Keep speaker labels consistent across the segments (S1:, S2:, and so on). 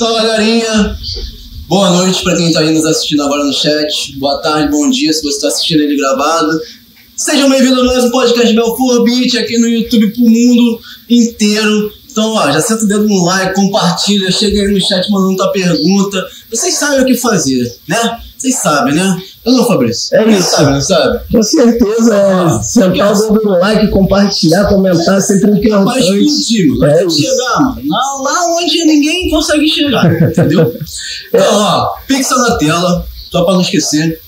S1: Então, galerinha, boa noite para quem tá aí nos assistindo agora no chat. Boa tarde, bom dia se você está assistindo ele gravado. Sejam bem-vindos a mais um podcast Belfor Beat aqui no YouTube pro mundo inteiro. Então, ó, já senta o dedo no like, compartilha, chega aí no chat mandando tua pergunta. Vocês sabem o que fazer, né? Vocês sabem, né? Eu não, Fabrício.
S2: É isso.
S1: Sabe, não sabe?
S2: Com certeza, é, sentar o dedo no like, compartilhar, comentar, sempre
S1: Vai
S2: importante.
S1: explodir, mano.
S2: É
S1: Vai
S2: isso.
S1: chegar, mano. Lá, lá onde ninguém consegue chegar, entendeu? Então, ó, Pix tá na tela, só pra não esquecer.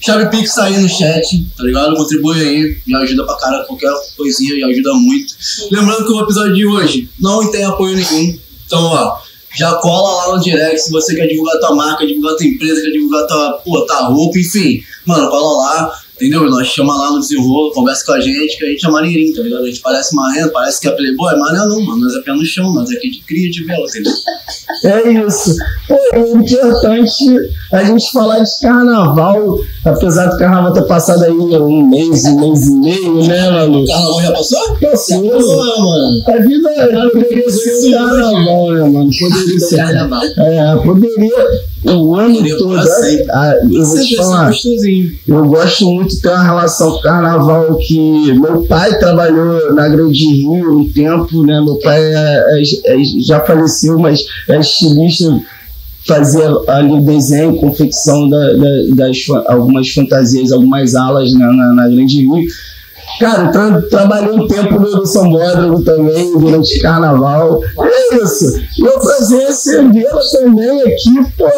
S1: Chave Pix tá aí no chat, tá ligado? Contribui aí, me ajuda pra cara, qualquer coisinha, me ajuda muito. Lembrando que o episódio de hoje não tem apoio nenhum. Então, ó, já cola lá no direct se você quer divulgar tua marca, divulgar tua empresa, quer divulgar tua, pô, tua roupa, enfim. Mano, cola lá, entendeu? Nós chama lá no desenrolo, conversa com a gente, que a gente é maneirinho, tá ligado? A gente parece marrento, parece que é playboy, é não, mano. Nós é pé no chão, nós é aqui de cria de vela, entendeu?
S2: É isso. Pô, é importante a gente falar de carnaval, apesar do carnaval ter passado aí um mês, um mês e meio, né, mano?
S1: O carnaval já passou?
S2: Passou.
S1: Pô, mano.
S2: A vida poderia ser carnaval, né, mano? Poderia ser.
S3: Carnaval.
S2: É, poderia o ano todo.
S1: sempre.
S2: Ah, eu vou te falar. Eu gosto muito de ter uma relação com o carnaval que meu pai trabalhou na Grande Rio um tempo, né? Meu pai é- é- é- já faleceu, mas é estilista, fazia ali o desenho, confecção da- da- das algumas fantasias, algumas alas na, na, na Grande Rio. Cara, tra trabalhei um tempo no São Bódromo também, durante carnaval. É isso. E eu prazer recebê-la também aqui, pô,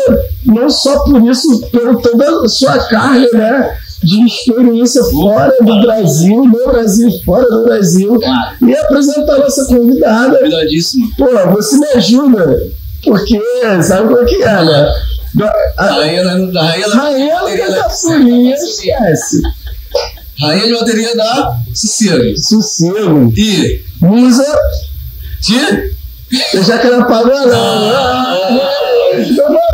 S2: não só por isso, por toda a sua carga, né? De experiência fora do Brasil, no Brasil, fora do Brasil.
S3: Claro.
S2: E apresentar nossa convidada.
S1: Cuidadíssimo.
S2: Pô, você me ajuda. Porque sabe como é que é, né?
S1: A
S2: A
S1: rainha, da- a rainha, da-
S2: rainha da furinha, esquece.
S1: Rainha de bateria da Cicero.
S2: Sossego.
S1: E
S2: Musa
S1: de
S2: Eu já quero apagar,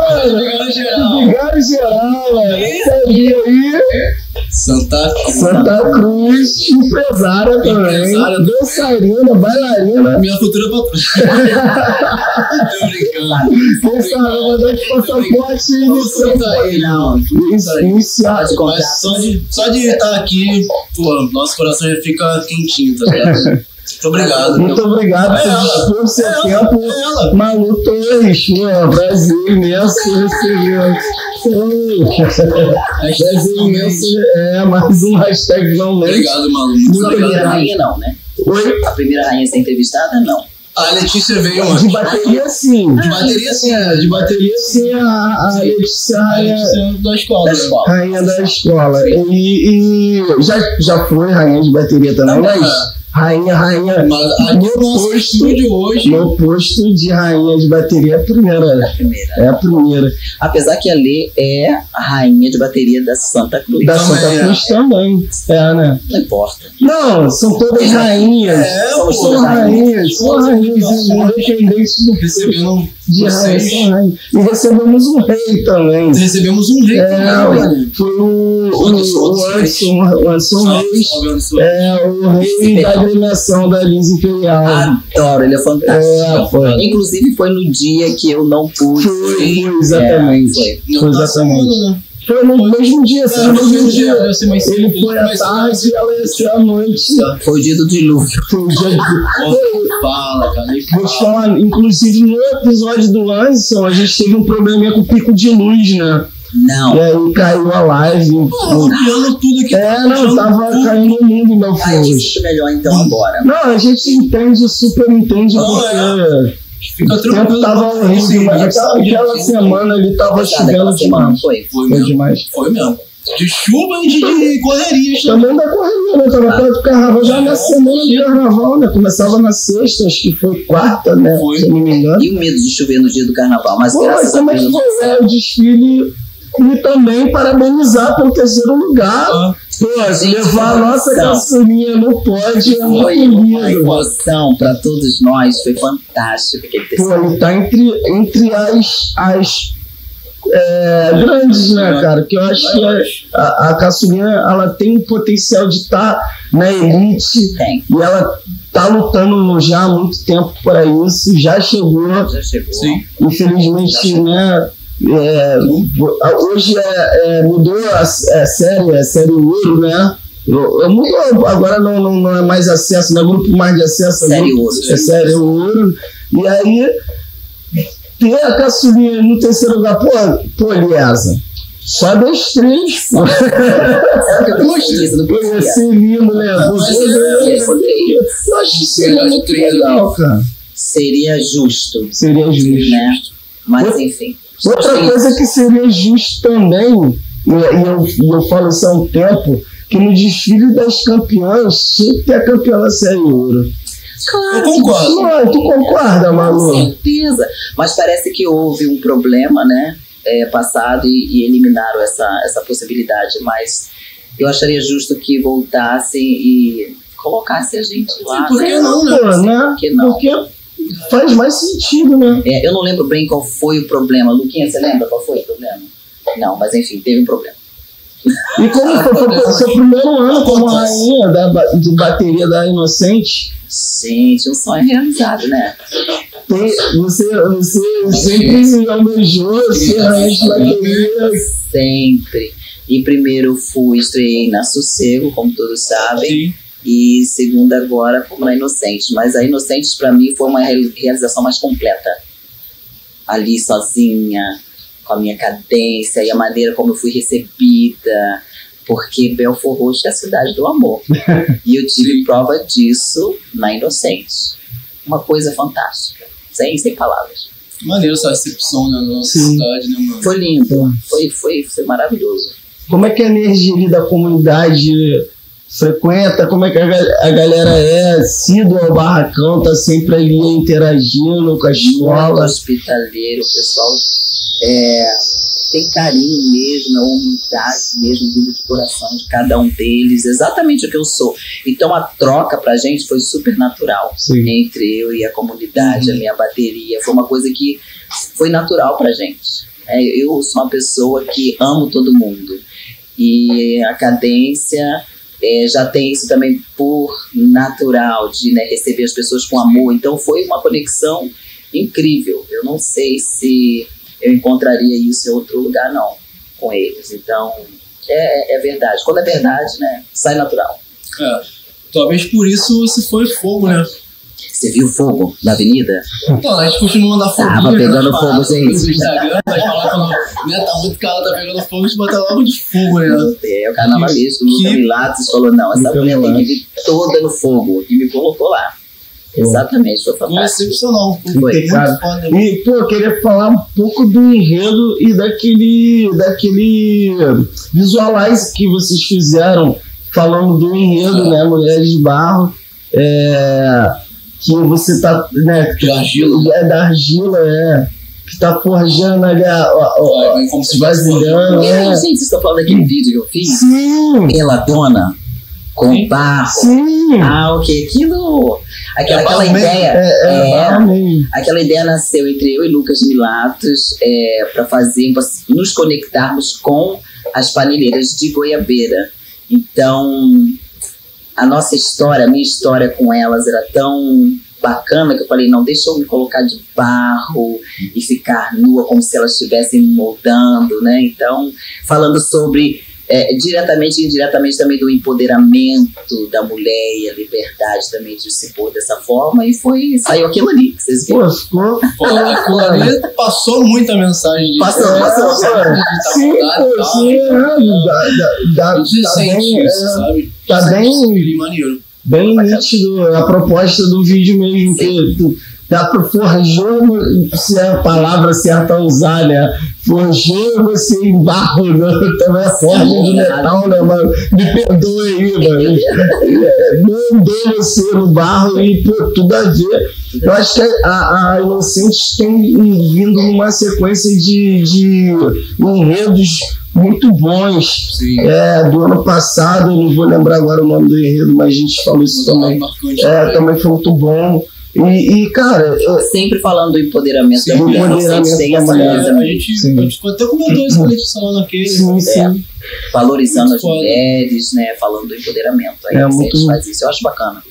S2: não.
S1: Ligaram geral.
S2: Ligaram geral, velho. Aí.
S1: Santa Cruz.
S2: Santa Cruz, empresária também.
S1: Empresária.
S2: Dançarina, bailarina.
S1: Minha futura patroa. Tô brincando.
S2: Vou dar de passaporte e
S1: Isso aí, não.
S2: iniciar.
S3: Pode contar.
S1: Mas só de, só de estar aqui, pô, nosso coração já fica quentinho, tá ligado? Muito obrigado.
S2: Muito obrigado
S1: É
S2: por
S1: ela.
S2: seu
S1: É ela.
S2: tempo.
S1: É ela.
S2: Malu Torres, pô, Brasil imenso
S1: Hashtag
S2: Brasil imenso, é mais um hashtag não mente.
S1: Obrigado, Malu.
S2: Muito
S3: Sua primeira
S2: obrigado.
S3: rainha não, né?
S2: Oi?
S3: A primeira rainha a ser entrevistada, não.
S1: A Letícia veio
S2: De
S1: antes.
S2: bateria sim.
S1: De bateria sim,
S2: É, de bateria sim, a, a Letícia
S1: A
S2: Rainha,
S1: Letícia da escola.
S3: Da
S1: né?
S3: escola.
S2: rainha da escola. E, e já, já foi rainha de bateria também,
S1: Também,
S2: mas rainha, rainha.
S1: Mas aqui no nosso
S2: posto-
S1: estúdio hoje.
S2: No posto de rainha de bateria é a primeira.
S3: Primeira.
S2: É a primeira.
S3: Apesar que a Lê é a rainha de bateria da Santa Cruz.
S2: Da
S1: Também
S2: Santa
S1: é.
S2: Cruz também. É, né?
S3: Não importa.
S2: Não, são todas rainhas.
S1: É,
S3: Somos
S1: pô,
S2: São rainhas, são rainhas, independentes do
S1: recebendo
S2: de rainha,
S1: vocês.
S2: são rainhas. E recebemos um rei também.
S1: Recebemos um rei também,
S2: É,
S1: galera.
S2: foi o, o, o Anderson, o Anderson Reis, é o rei da agremiação da Lins Imperial.
S3: Adoro, ele é fantástico.
S2: É.
S3: Inclusive foi no dia que eu não pude.
S2: Foi, exatamente.
S3: É, foi.
S2: Foi exatamente. Foi no mesmo dia, foi no mesmo
S1: dia,
S2: Ele foi à tarde e ela ia ser à noite.
S3: Foi o dia do dilúvio.
S2: Foi o dia de...
S1: Pô, Fala, cara.
S2: Vou te
S1: fala.
S2: falar, inclusive no episódio do Lanson, a gente teve um probleminha com o pico de luz, né?
S3: Não.
S2: E aí caiu a live.
S1: Pô, tudo aqui.
S2: É, não, tava caindo o mundo em
S3: Aí a gente fica melhor então agora.
S2: Não, a gente entende, super entende,
S1: Não,
S2: porque
S1: Fica
S2: o tempo
S1: tranquilo.
S2: tava horrível, mas aquela, aquela semana ali tava
S3: semana,
S2: demais.
S3: Foi.
S1: Foi
S2: Foi
S1: mesmo.
S2: demais.
S1: Foi mesmo. De chuva e de, de correrias também.
S2: Da correria, né? Tava perto do carnaval, já na semana do carnaval, né? Começava na sexta, acho que foi quarta, né?
S1: Foi.
S2: Se não me engano.
S3: E o medo de chover no dia do carnaval. Mas
S2: Pô,
S3: graças a
S2: como é que
S3: Deus.
S2: foi é, o desfile? E também parabenizar pelo terceiro lugar.
S1: Ah,
S2: Pô,
S3: Gente,
S2: levar a nossa
S3: emoção.
S2: caçulinha no pódio é
S3: uma emoção para todos nós. Foi fantástico aquele terceiro.
S2: Pô, ele tá entre, entre as, as é, grandes, né, cara? Que eu acho que a, a, caçulinha ela tem um potencial de estar na elite
S3: Tem.
S2: e ela tá lutando já há muito tempo para isso, já chegou.
S3: Já chegou.
S1: Sim.
S2: Infelizmente, né? É, hoje é, é, mudou a, a série, a série Ouro, né? Eu, eu mudou, agora não, não, não é mais acesso, não é grupo mais de acesso.
S3: Série Ouro.
S2: É série Ouro. E aí, ter a caçulinha no terceiro lugar, pô, pô, Liesa, só das três,
S3: gostei Pizia?
S2: ser lindo, né?
S1: É-.
S2: Eu acho que seria muito legal, cara.
S3: Seria justo,
S2: Seria justo.
S3: né? Mas enfim.
S2: Outra coisa que seria justo também, e eu, e eu falo isso há um tempo, que no desfile das campeãs tinha que ter a campeã da série ouro.
S1: Eu concordo.
S2: Não, tu concorda,
S3: Com
S2: Malu?
S3: certeza. Mas parece que houve um problema, né? é, passado e, e eliminaram essa, essa possibilidade. Mas eu acharia justo que voltassem e colocassem a gente lá.
S1: por que
S3: né?
S1: não, né?
S2: Né?
S3: Por que não?
S2: Porque faz mais sentido, né?
S3: É, eu não lembro bem qual foi o problema. Luquinha, você lembra qual foi o problema? Não, mas enfim, teve um problema.
S2: E como foi, foi o seu primeiro ano como rainha da, de bateria da Inocente,
S3: Gente, um sonho realizado, né?
S2: tem- você, você sempre almejou ser rainha de bateria.
S3: Sempre. E primeiro fui, estreiei na Sossego, como todos sabem.
S1: Sim.
S3: E segunda agora como na Inocentes. Mas a Inocentes para mim foi uma reali- realização mais completa. Ali sozinha, com a minha cadência e a maneira como eu fui recebida. Porque Belfort Roxo é a cidade do amor. e eu tive prova disso na Inocentes. Uma coisa fantástica. Sem, sem palavras.
S1: Maneiro essa recepção né, na nossa
S2: Sim.
S1: cidade, né, mano?
S3: Foi lindo. Foi, foi, foi maravilhoso.
S2: Como é que a energia ali da comunidade frequenta? Como é que a, ga- a galera é assídua ao barracão, tá sempre ali interagindo com a
S3: muito
S2: escola?
S3: hospitaleiro, o pessoal é, tem carinho mesmo, é humildade mesmo, vindo de coração de cada um deles, exatamente o que eu sou. Então a troca pra gente foi super natural
S2: Sim.
S3: entre eu e a comunidade, a minha bateria, foi uma coisa que foi natural pra gente. É, eu sou uma pessoa que amo todo mundo e a cadência é, já tem isso também por natural de né, receber as pessoas com amor. Então foi uma conexão incrível. Eu não sei se eu encontraria isso em outro lugar não com eles. Então é, é verdade. Quando é verdade, né, sai natural.
S1: É. Talvez por isso você foi fogo, né?
S3: Você viu fogo na avenida?
S1: Então, a gente continua mandar fogo.
S3: Tava pegando fogo, gente.
S1: No Instagram, vai falar quando né, tá muito caro, tá pegando fogo, a gente bota logo de fogo, né?
S3: É, o carnavalesco, o
S1: Que-
S3: Luca Milatos falou, não, essa mulher tem que toda no fogo. E me colocou lá. Exatamente, foi
S1: Foi
S3: fantástico.
S1: excepcional. Foi
S2: Cara,
S1: foda.
S2: E, pô, eu queria falar um pouco do enredo e daquele, daquele visualize que vocês fizeram falando do enredo, né? Mulheres de Barro. É, que você tá, né?
S1: De argila.
S2: É da argila, é. Que tá forjando ali a, a, a,
S1: Vai, como se
S2: vasilhando,
S3: E
S2: é.
S3: gente, vocês estão falando daquele vídeo que eu fiz?
S2: Sim,
S3: Peladona, com
S1: Sim.
S3: barro.
S2: sim.
S3: Ah, ok. Aquilo. Aquela,
S1: É
S3: aquela ideia.
S2: É, é,
S3: é. Aquela ideia nasceu entre eu e Lucas Milatos é, para fazer, pra nos conectarmos com as panelheiras de Goiabeira. Então, a nossa história, a minha história com elas era tão bacana que eu falei, não, deixa eu me colocar de barro e ficar nua como se elas estivessem me moldando, né? Então, falando sobre é, diretamente e indiretamente também do empoderamento da mulher e a liberdade também de se pôr dessa forma e foi, saiu aquilo ali, que vocês viram.
S2: Pô, ficou.
S1: Pô, aquilo ali passou muita mensagem de.
S3: Passou,
S2: É,
S3: passou.
S2: pô, Sim, pô, sim, é, dá, dá, dá,
S1: A gente
S2: tá
S1: sente
S2: bem,
S1: isso,
S2: é,
S1: sabe?
S2: Tá bem-
S1: maneiro.
S2: bem nítido a proposta do vídeo mesmo, que tu- dá pra forjando, se é a palavra certa a usar, né? Forjando você em barro, né? Também é forja de metal, né, mano? Me perdoe aí, mano. Mandou você no barro e pô, tudo a ver. Eu acho que a, a Inocentes tem vindo numa sequência de, de enredos muito bons.
S1: Sim.
S2: É, do ano passado, eu não vou lembrar agora o nome do enredo, mas a gente falou isso também.
S1: Marcante,
S2: É,
S1: né?
S2: também foi muito bom. E, e, cara, eu-
S3: Sempre falando do empoderamento
S1: Sim,
S3: da mulher.
S2: empoderamento
S3: têm
S2: da
S3: essa
S2: mulher.
S3: coisa
S1: A gente,
S2: Sim.
S1: a gente até comentou isso com a Letícia lá naquele.
S2: sim, sim.
S3: valorizando
S1: Muito
S3: as
S1: foda.
S3: mulheres, né? Falando do empoderamento. Aí
S2: É,
S3: vocês
S2: muito-
S3: fazem isso, eu acho bacana.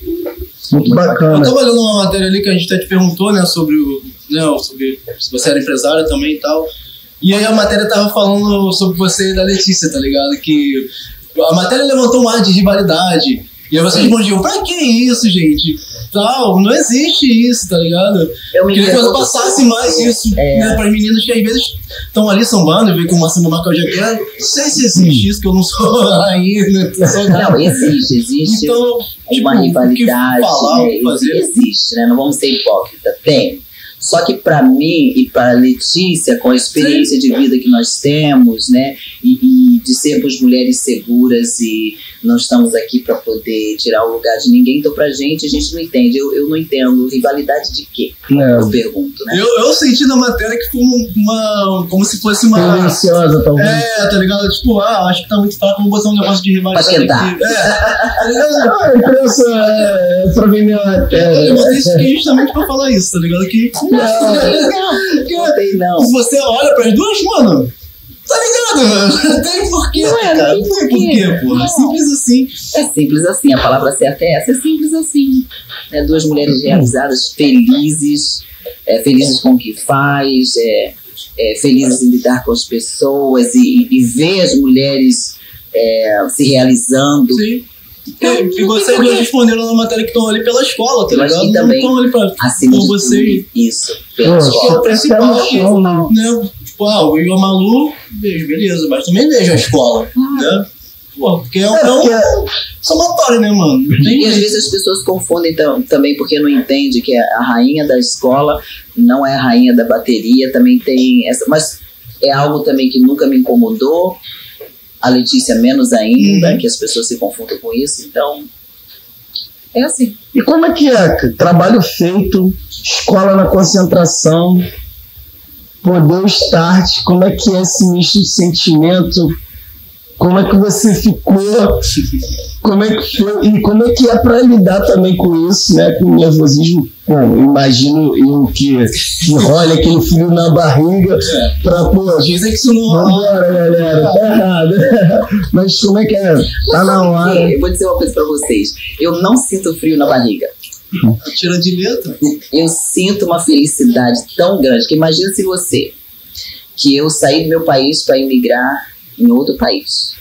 S2: Muito
S1: Eu
S2: bacana.
S1: tava lendo uma matéria ali que a gente até te perguntou, né, sobre o. Né, sobre se você era empresária também e tal. E aí a matéria tava falando sobre você e da Letícia, tá ligado? Que a matéria levantou um ar de rivalidade. E aí vocês respondiam, pra que isso, gente? Tal, não existe isso, tá ligado?
S3: Eu me
S1: Queria que você passasse mais isso
S3: É.
S1: né, pras meninas que às vezes estão ali sambando e vê que o Marcelo Marcal já quer. Não sei se existe isso, que eu não sou rainha, né? não sou.
S3: Não, existe, existe
S1: Então, tipo,
S3: uma rivalidade,
S1: falar,
S3: né?
S1: fazer.
S3: existe, né? Não vamos ser hipócritas, tem. Só que para mim e para Letícia, com a experiência de vida que nós temos, né, e, e de sermos mulheres seguras e não estamos aqui para poder tirar o lugar de ninguém, então pra gente a gente não entende. Eu, eu não entendo rivalidade de quê?
S2: É.
S3: Eu pergunto, né?
S1: Eu, eu senti na matéria que foi uma. como se fosse uma.
S2: Tendenciosa, talvez.
S1: É, tá ligado? Tipo, ah, acho que tá muito fraco, vamos botar um negócio de rivalidade
S3: Pra
S1: aqui. É, tá?
S2: Ah, a imprensa é pra vender uma
S1: Eu
S2: matéria.
S1: botei isso aqui justamente pra falar isso, tá ligado? Que.
S3: Não tem não.
S1: Se você olha pras duas, mano. Tá ligado? Não tem porquê,
S3: Não é, não
S1: cara.
S3: tem
S1: Não tem
S3: porquê.
S1: porra.
S3: Não.
S1: Simples assim.
S3: É simples assim, a palavra certa é essa, é simples assim. Né? Duas mulheres realizadas, felizes, é, felizes com o que faz, é, é, felizes em lidar com as pessoas e, e ver as mulheres é, se realizando.
S1: Sim. E, e vocês dois responderam na matéria que estão ali pela escola, tá ligado?
S3: achei
S1: Não
S3: também.
S1: estão ali pra.
S3: Acima
S1: Com
S3: de
S1: você.
S3: tudo, isso, pela
S2: Pô,
S3: escola.
S1: Que é o principal,
S2: chão, não.
S1: né? Tipo, ah, vejo a Malu, vejo, beleza, mas também vejo a escola, né? Pô, porque é um,
S2: É,
S1: é um
S2: porque-
S1: somatório, né, mano? Tem
S3: E às vezes as pessoas confundem tam- também porque não entende que a rainha da escola não é a rainha da bateria, também tem essa, mas é algo também que nunca me incomodou. A Letícia menos ainda,
S1: Uhum.
S3: que as pessoas se confundem com isso, então é assim.
S2: E como é que é? Trabalho feito, escola na concentração, poder start, como é que é esse misto de sentimento? Como é que você ficou? Como é que foi? E como é que é para lidar também com isso, né? Com o nervosismo? Bom, imagino eu que, que rola aquele frio na barriga pra, pô,
S1: Dizem que isso não rola.
S2: Vambora, galera. Tá errado. Mas como é que é? Tá na hora.
S3: Eu vou dizer uma coisa pra vocês. Eu não sinto frio na barriga.
S1: Tira de letra.
S3: eu sinto uma felicidade tão grande que imagina se você que eu saí do meu país para imigrar em outro país.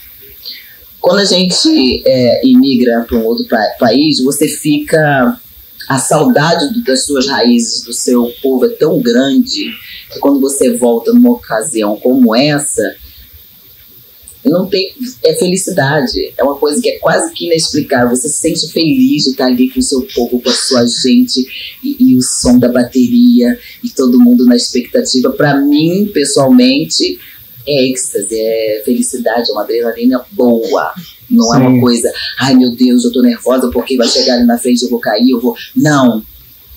S3: Quando a gente é, imigra para um outro pa- país, você fica a saudade do- das suas raízes, do seu povo é tão grande que quando você volta numa ocasião como essa, não tem é felicidade, é uma coisa que é quase que inexplicável. Você se sente feliz de estar ali com o seu povo, com a sua gente e, e o som da bateria e todo mundo na expectativa. Para mim, pessoalmente, é êxtase, é felicidade, é uma adrenalina boa. Não é
S2: Sim.
S3: uma coisa, ai meu Deus, eu tô nervosa porque vai chegar ali na frente, eu vou cair, eu vou. Não.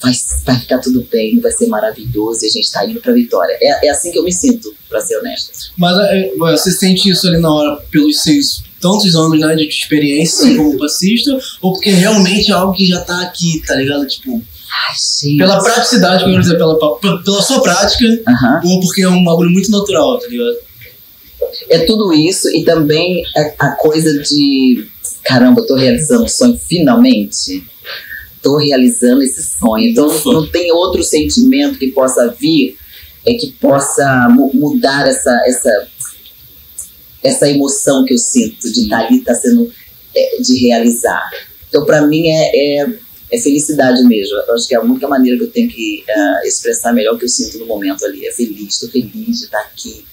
S3: Vai, vai ficar tudo bem, vai ser maravilhoso e a gente tá indo pra vitória. É, é assim que eu me sinto, pra ser honesta.
S1: Mas é, você sente isso ali na hora pelos seus tantos anos né, de experiência
S3: Sim.
S1: como passista, ou porque realmente é algo que já tá aqui, tá ligado? Tipo,
S3: Ai,
S1: pela praticidade, quero dizer, pela, pela, sua prática,
S3: Aham.
S1: ou porque é um bagulho muito natural, tá ligado?
S3: É tudo isso e também a, a coisa de caramba, eu tô realizando o sonho finalmente. Tô realizando esse sonho. Então
S1: Ufa.
S3: não tem outro sentimento que possa vir é que possa mu- mudar essa essa essa emoção que eu sinto de estar ali, tá sendo é, de realizar. Então para mim é, é é felicidade mesmo. Eu acho que é a única maneira que eu tenho que ah, expressar melhor o que eu sinto no momento ali. É feliz, estou feliz de estar aqui,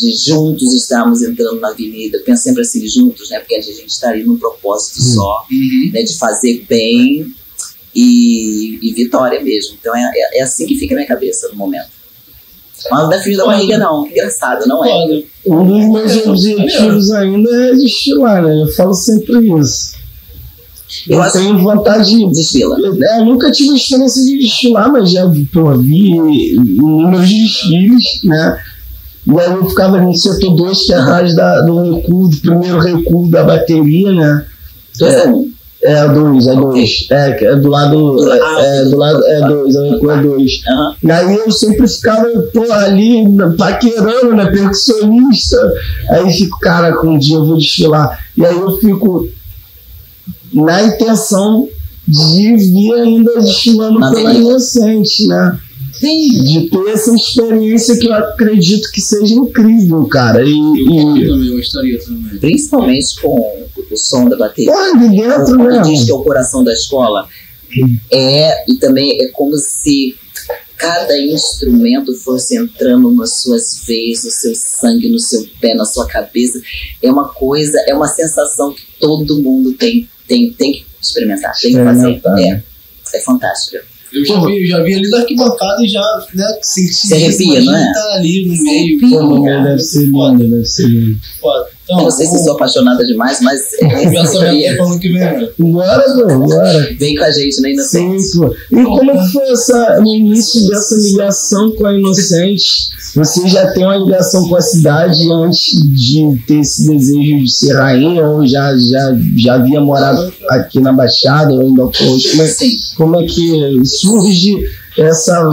S3: de juntos estarmos entrando na avenida. Eu penso sempre assim, juntos, né? Porque a gente está ali num propósito só,
S1: Uhum.
S3: né? De fazer bem e, e vitória mesmo. Então é, é, é assim que fica na minha cabeça no momento. Mas não é frio da barriga, não. Que engraçado, não é?
S2: Um dos meus objetivos ainda é desfilar, né? Eu falo sempre isso.
S3: Eu
S2: Eu tenho vontade de.
S3: Desfila.
S2: É, eu nunca tive a experiência de desfilar, mas já pô, vi inúmeros desfiles, né? E aí eu ficava no setor 2, que é atrás da, do recuo, do primeiro recuo da bateria, né?
S3: Dois a um.
S2: É, dois, é dois. É, é do lado.
S3: Do lado.
S2: É, é, do lado. É dois, é, recuo é dois.
S3: Aham.
S2: E aí eu sempre ficava, pô, ali paquerando, né? Percussionista. Aí fico, cara, com um dia eu vou desfilar. E aí eu fico na intenção de vir ainda desfilando pela. Inocente, né?
S3: Sim.
S2: De ter essa experiência que eu acredito que seja incrível, cara. E,
S1: Eu
S2: e
S1: também gostaria também.
S3: Principalmente com o som da bateria.
S2: porra, de dentro mesmo.
S3: diz que é o coração da escola. É, e também é como se cada instrumento fosse entrando nas suas veias, no seu sangue, no seu pé, na sua cabeça. É uma coisa, é uma sensação que todo mundo tem, tem, tem que experimentar, tem que fazer. É, é fantástico.
S1: Eu já vi, já vi ali da arquibancada e já, né, senti
S3: Você arrepia, não é?
S1: tá ali no meio.
S2: Pô, deve ser lindo, deve ser lindo.
S1: Foda.
S3: Eu
S1: Então,
S3: não sei se eu sou apaixonada demais, mas esse
S1: pensamento
S3: dia
S1: é que vem, né?
S2: Bora, pô, bora.
S3: vem com a gente na
S2: Sim,
S3: Inocente.
S2: pô. E como é foi essa, no início dessa ligação com a Inocente? Você já tem uma ligação com a cidade antes de ter esse desejo de ser rainha ou já, já, já havia morado aqui na Baixada ou ainda hoje? Como é,
S3: Sim.
S2: como é que surge essa,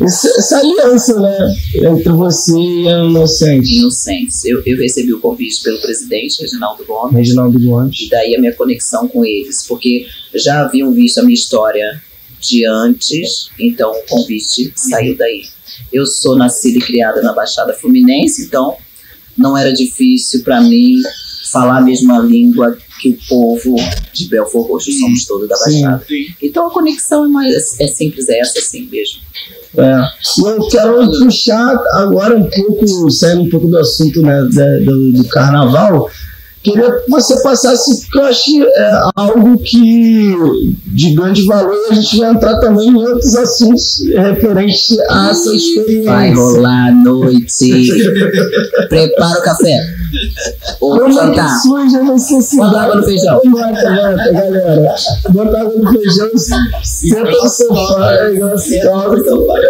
S2: essa, essa aliança, né? Entre você e a Inocente?
S3: Inocentes. Eu, eu recebi o convite pelo presidente, Reginaldo Gomes,
S2: Reginaldo Gomes.
S3: e daí a minha conexão com eles, porque já haviam visto a minha história de antes, então o convite saiu daí. Eu sou nascida e criada na Baixada Fluminense, então não era difícil para mim falar a mesma língua que o povo de Belfort Roxo, somos todos da
S2: Sim.
S3: Baixada. Então a conexão é, mais, é simples, é essa assim mesmo.
S2: É. Eu quero puxar agora um pouco, saindo um pouco do assunto né, do, do carnaval. Queria que você passasse, porque eu acho é, algo que de grande valor a gente vai entrar também em outros assuntos referentes a essa
S3: Vai
S2: experiência.
S3: rolar a noite. Prepara o café. Ou
S2: Como é que
S3: jantar.
S2: surge a necessidade?
S3: Bota água no feijão.
S2: Bota, bota, galera. Bota água no feijão, senta no sofá,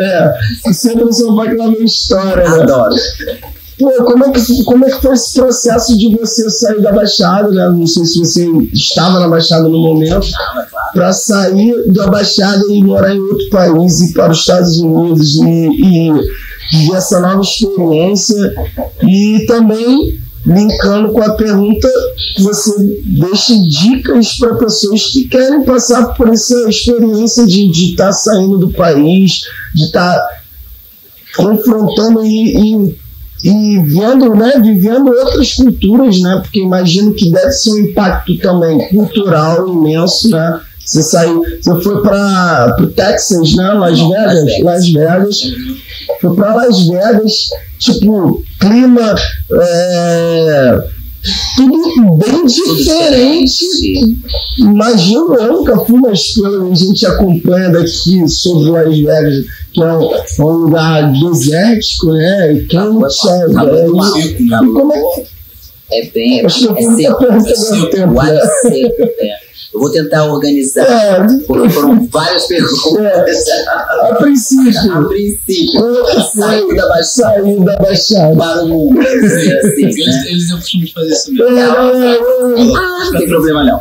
S2: é, senta no sofá que lá vem história, né?
S3: Adoro.
S2: Pô, como é, que, como é que foi esse processo de você sair da Baixada, né? Não sei se você estava na Baixada no momento, para sair da Baixada e morar em outro país, ir para os Estados Unidos e, e viver essa nova experiência. E também linkando com a pergunta, você deixa dicas para pessoas que querem passar por essa experiência de estar saindo do país, de estar confrontando e, e e vendo, né, vivendo outras culturas, né, porque imagino que deve ser um impacto também cultural imenso, né, você saiu, você foi para o Texas, né, Las Vegas.
S3: Las Vegas,
S2: foi para Las Vegas, tipo, clima, é, tudo bem diferente. Imagino, eu nunca fui, mas a gente acompanha daqui sobre Las Vegas, que é um, é um lugar desértico, né? E quente, É,
S3: mal.
S2: e- como é que
S3: É bem.
S2: Acho que eu fiz a pergunta do
S1: seco.
S2: tempo, né?
S3: é seco. é. Eu vou tentar organizar,
S2: É,
S3: porque foram várias perguntas.
S2: a princípio,
S3: A princípio,
S2: é foi
S3: da Baixada
S2: sair da Baixada?
S3: para o mundo. assim,
S1: Eles,
S3: né?
S1: eles têm o costume de fazer isso
S2: É,
S1: mesmo.
S2: é, é,
S3: Ah, não tem problema não.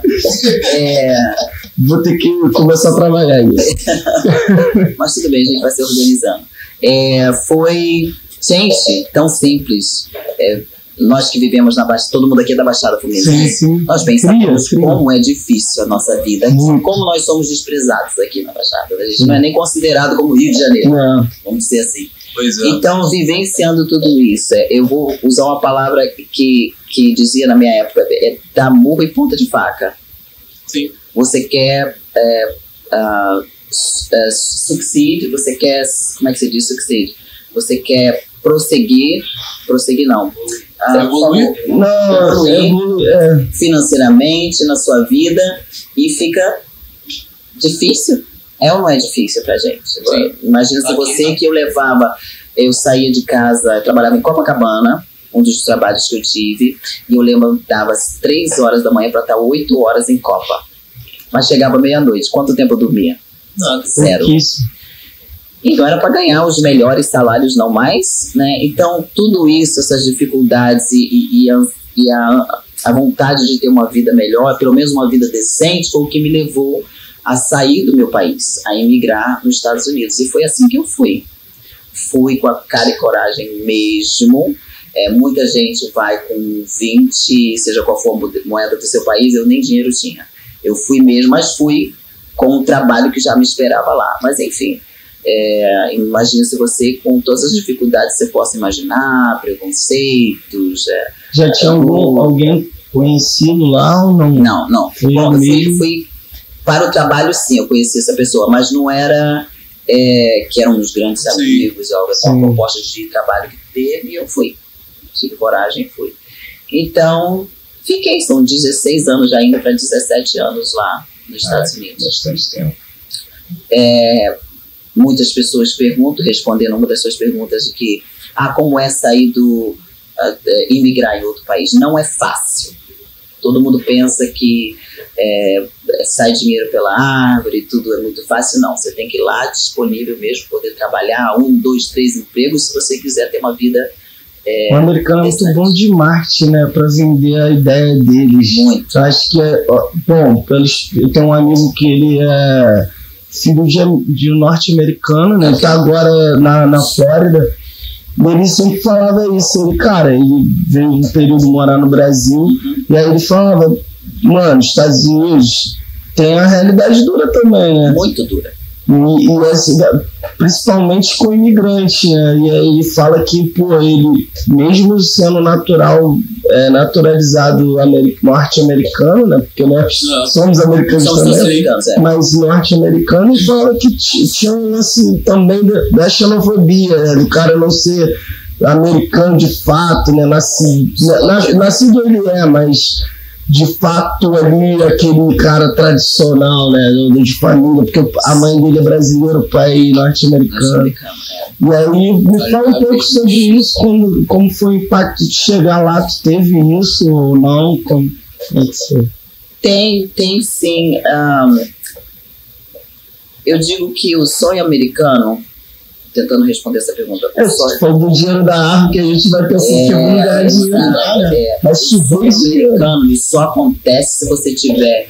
S3: É,
S2: Vou ter que começar a trabalhar isso.
S3: mas tudo bem, a gente vai se organizando. É, foi, gente, tão simples. É, nós que vivemos na Baixada, todo mundo aqui é da Baixada Fluminense.
S2: sim.
S3: Nós bem sabemos
S2: Cria, cria.
S3: como é difícil a nossa vida aqui,
S2: Muito.
S3: como nós somos desprezados aqui na Baixada. A gente não é nem considerado como Rio de Janeiro,
S2: É,
S3: vamos dizer assim.
S1: Pois é.
S3: Então, vivenciando tudo isso, é, eu vou usar uma palavra que, que dizia na minha época, é dar murro e ponta de faca.
S1: Sim.
S3: Você quer é, s- é, succeed, você quer, como é que se diz succeed? Você quer prosseguir, prosseguir não. Ah,
S1: Evoluir?
S2: não, é,
S3: Evoluir.
S2: é,
S3: financeiramente na sua vida e fica difícil. É ou não é difícil pra gente?
S1: Sim.
S3: Imagina se
S1: Aqui
S3: você
S1: não.
S3: que eu levava, eu saía de casa, eu trabalhava em Copacabana, um dos trabalhos que eu tive, e eu levantava às três horas da manhã para estar oito horas em Copa. Mas chegava meia-noite. Quanto tempo eu dormia?
S1: Nada.
S3: Zero.
S2: pouquíssimo.
S3: Então era para ganhar os melhores salários, não mais, né? Então tudo isso, essas dificuldades e, e- e a, e a- a vontade de ter uma vida melhor, pelo menos uma vida decente, foi o que me levou a sair do meu país, a emigrar nos Estados Unidos. E foi assim que eu fui. Fui com a cara e coragem mesmo. É, muita gente vai com 20, seja qual for a moeda do seu país, eu nem dinheiro tinha. Eu fui mesmo, mas fui com o trabalho que já me esperava lá. Mas enfim, é, imagina se você, com todas as dificuldades que você possa imaginar, preconceitos. É,
S2: Já tinha algum, alguém conhecido lá ou não?
S3: Não, não.
S2: Foi
S3: Bom, eu fui, fui para o trabalho, sim, eu conheci essa pessoa, mas não era é, que eram uns grandes
S1: Sim.
S3: amigos, algo assim,
S2: Sim.
S3: uma proposta de trabalho que teve, e eu fui. Tive coragem e fui. Então, fiquei, são 16 anos, já indo para 17 anos lá nos Estados Unidos.
S2: Bastante tempo.
S3: É, muitas pessoas perguntam, respondendo uma das suas perguntas, de que, ah, como é sair do. eh, imigrar em outro país? Não é fácil. Todo mundo pensa que é, sai dinheiro pela árvore, tudo é muito fácil. Não, você tem que ir lá disponível mesmo, poder trabalhar um, dois, três empregos, se você quiser ter uma vida
S2: O americano é muito bom de marketing, né? Pra vender a ideia deles.
S3: muito.
S2: Eu acho que é. Bom, pelos, eu tenho um amigo que ele é filho de, um norte-americano, né? Tá agora na, na Flórida. E ele sempre falava isso. Ele, cara, ele veio um período morar no Brasil. E aí ele falava, mano, Estados Unidos tem a realidade dura também, né?
S3: Muito dura.
S2: E, e, assim, principalmente com imigrante, né? E aí ele fala que, pô, ele, mesmo sendo natural, é, naturalizado ameri- norte-americano, né? Porque nós
S1: Não.
S2: somos americanos
S3: São os
S2: também,
S3: americanos, é.
S2: mas norte-americano, e fala que tinha um lance também da, xenofobia, né? Do cara não ser americano de fato, né? Nasci, na- na- nascido ele é, mas de fato ali aquele cara tradicional, né, de família, porque a mãe dele é brasileira, o pai norte-americano. E aí me fala um pouco sobre isso, como, como foi o impacto de chegar lá, tu teve isso ou não? Como, é que foi?
S3: Tem, tem sim. ahn, eu digo que o sonho americano, tentando responder essa pergunta,
S2: É,
S3: sonho,
S2: for do dinheiro da árvore que a gente vai pensar que é bom ganhar dinheiro. né?
S3: é,
S2: Mas se
S3: americano isso só acontece se você tiver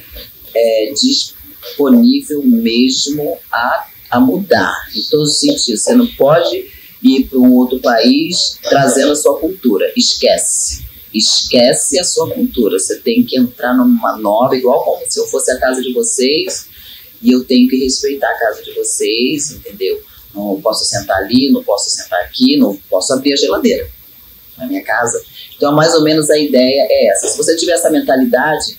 S3: é, disponível mesmo a, a mudar, em todos os sentidos. Você não pode ir para um outro país trazendo a sua cultura. Esquece. Esquece a sua cultura. Você tem que entrar numa nova, igual como se eu fosse a casa de vocês, e eu tenho que respeitar a casa de vocês, entendeu? Não posso sentar ali, não posso sentar aqui, não posso abrir a geladeira na minha casa. Então, mais ou menos a ideia é essa. Se você tiver essa mentalidade,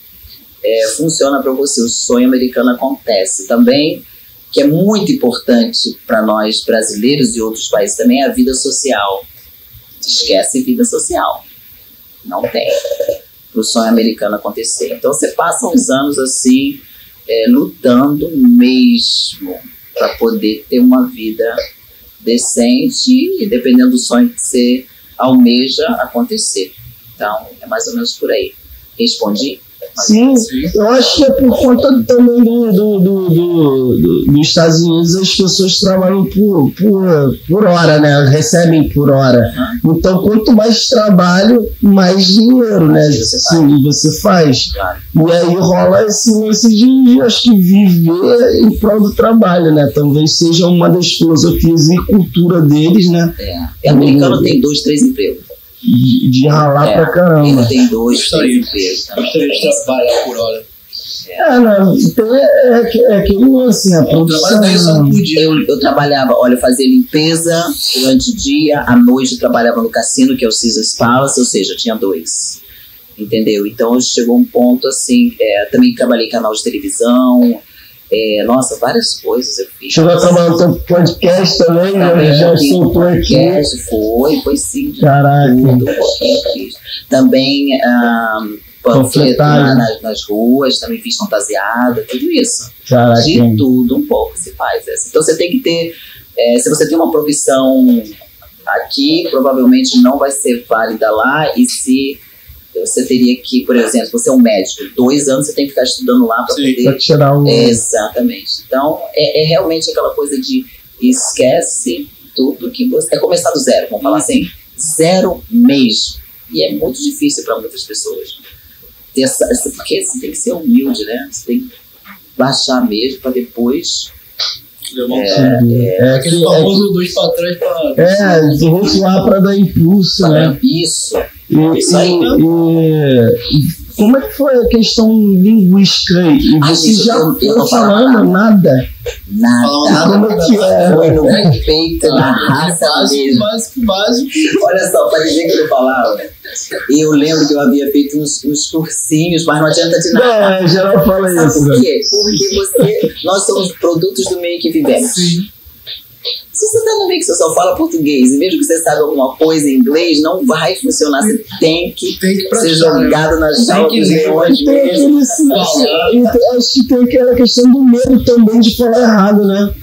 S3: é, funciona para você. O sonho americano acontece. Também, que é muito importante para nós brasileiros e outros países também, é a vida social. Esquece vida social. Não tem. Para o sonho americano acontecer. Então, você passa uns anos assim, é, lutando mesmo para poder ter uma vida decente e, dependendo do sonho que você almeja, acontecer. Então, é mais ou menos por aí. Respondi?
S2: Sim, eu acho que é por conta também do, do, do, do- do- dos Estados Unidos as pessoas trabalham por, por, por hora, né? Recebem por hora. Então, quanto mais trabalho, mais dinheiro, né?
S3: Você
S2: Sim, você faz. E aí rola esse lance de, acho que viver em prol do trabalho, né? Talvez seja uma das filosofias e cultura deles, né?
S3: É. O americano tem dois, três empregos.
S2: De, de ralar
S3: É,
S2: pra caramba.
S3: Ele tem dois,
S1: Gostaria.
S3: três.
S1: Gostaria de trabalhar por hora.
S2: É, não, então é, é, é aquele lance, a
S1: Eu trabalho
S2: produção.
S1: 10 anos por dia.
S3: Eu, eu trabalhava, olha, eu fazia limpeza durante o dia, à noite eu trabalhava no cassino, que é o Caesars Palace, ou seja, tinha dois. Entendeu? Então chegou um ponto assim, é, também trabalhei em canal de televisão, é, nossa, várias coisas eu fiz.
S2: Chegou a trabalhar no teu podcast também, né? Já soltou aqui.
S3: foi, foi sim.
S2: Caraca.
S3: Tudo, um. Também ah, panfleto na- nas, nas ruas, também fiz fantasiada, tudo isso.
S2: Caraca.
S3: De tudo um pouco se faz. essa. Então você tem que ter, é, se você tem uma profissão aqui, provavelmente não vai ser válida lá, e se você teria que, por exemplo, você é um médico, dois anos você tem que ficar estudando lá para poder
S2: Pra tirar o.
S3: Exatamente. Então, é, é realmente aquela coisa de esquece tudo que você. É começar do zero, vamos falar assim. Zero mesmo. E é muito difícil para muitas pessoas. Ter essa, essa- porque você tem que ser humilde, né? Você tem que baixar mesmo para depois.
S1: Levantar.
S2: É,
S1: Aquele
S2: que- é,
S1: famoso dois pra trás pra.
S2: é, de rotular pra dar impulso, né?
S3: Isso.
S2: E,
S3: Isso aí.
S2: e- e como é que foi a questão linguística? E
S3: Ai,
S2: você
S3: gente,
S2: já
S3: não
S2: falando nada?
S1: Falando
S3: Nada.
S2: Como é é?
S3: Foi no peito, na raça
S1: básico,
S3: mesmo.
S1: básico, básico.
S3: Olha só, para dizer que eu falava. Eu lembro que eu havia feito uns, uns cursinhos, mas não adianta de nada.
S2: É, geral fala
S3: Sabe
S2: isso.
S3: por
S2: né?
S3: quê? Porque você, nós somos produtos do meio que vivemos.
S1: Sim.
S3: Se você tá no meio que você só fala português e mesmo que você saiba alguma coisa em inglês, não vai funcionar. Você tem que
S1: Tem que
S3: ser
S1: né?
S3: jogado na jaula
S1: que
S3: dos leões mesmo.
S2: então, acho que tem aquela questão do medo também de falar errado, né?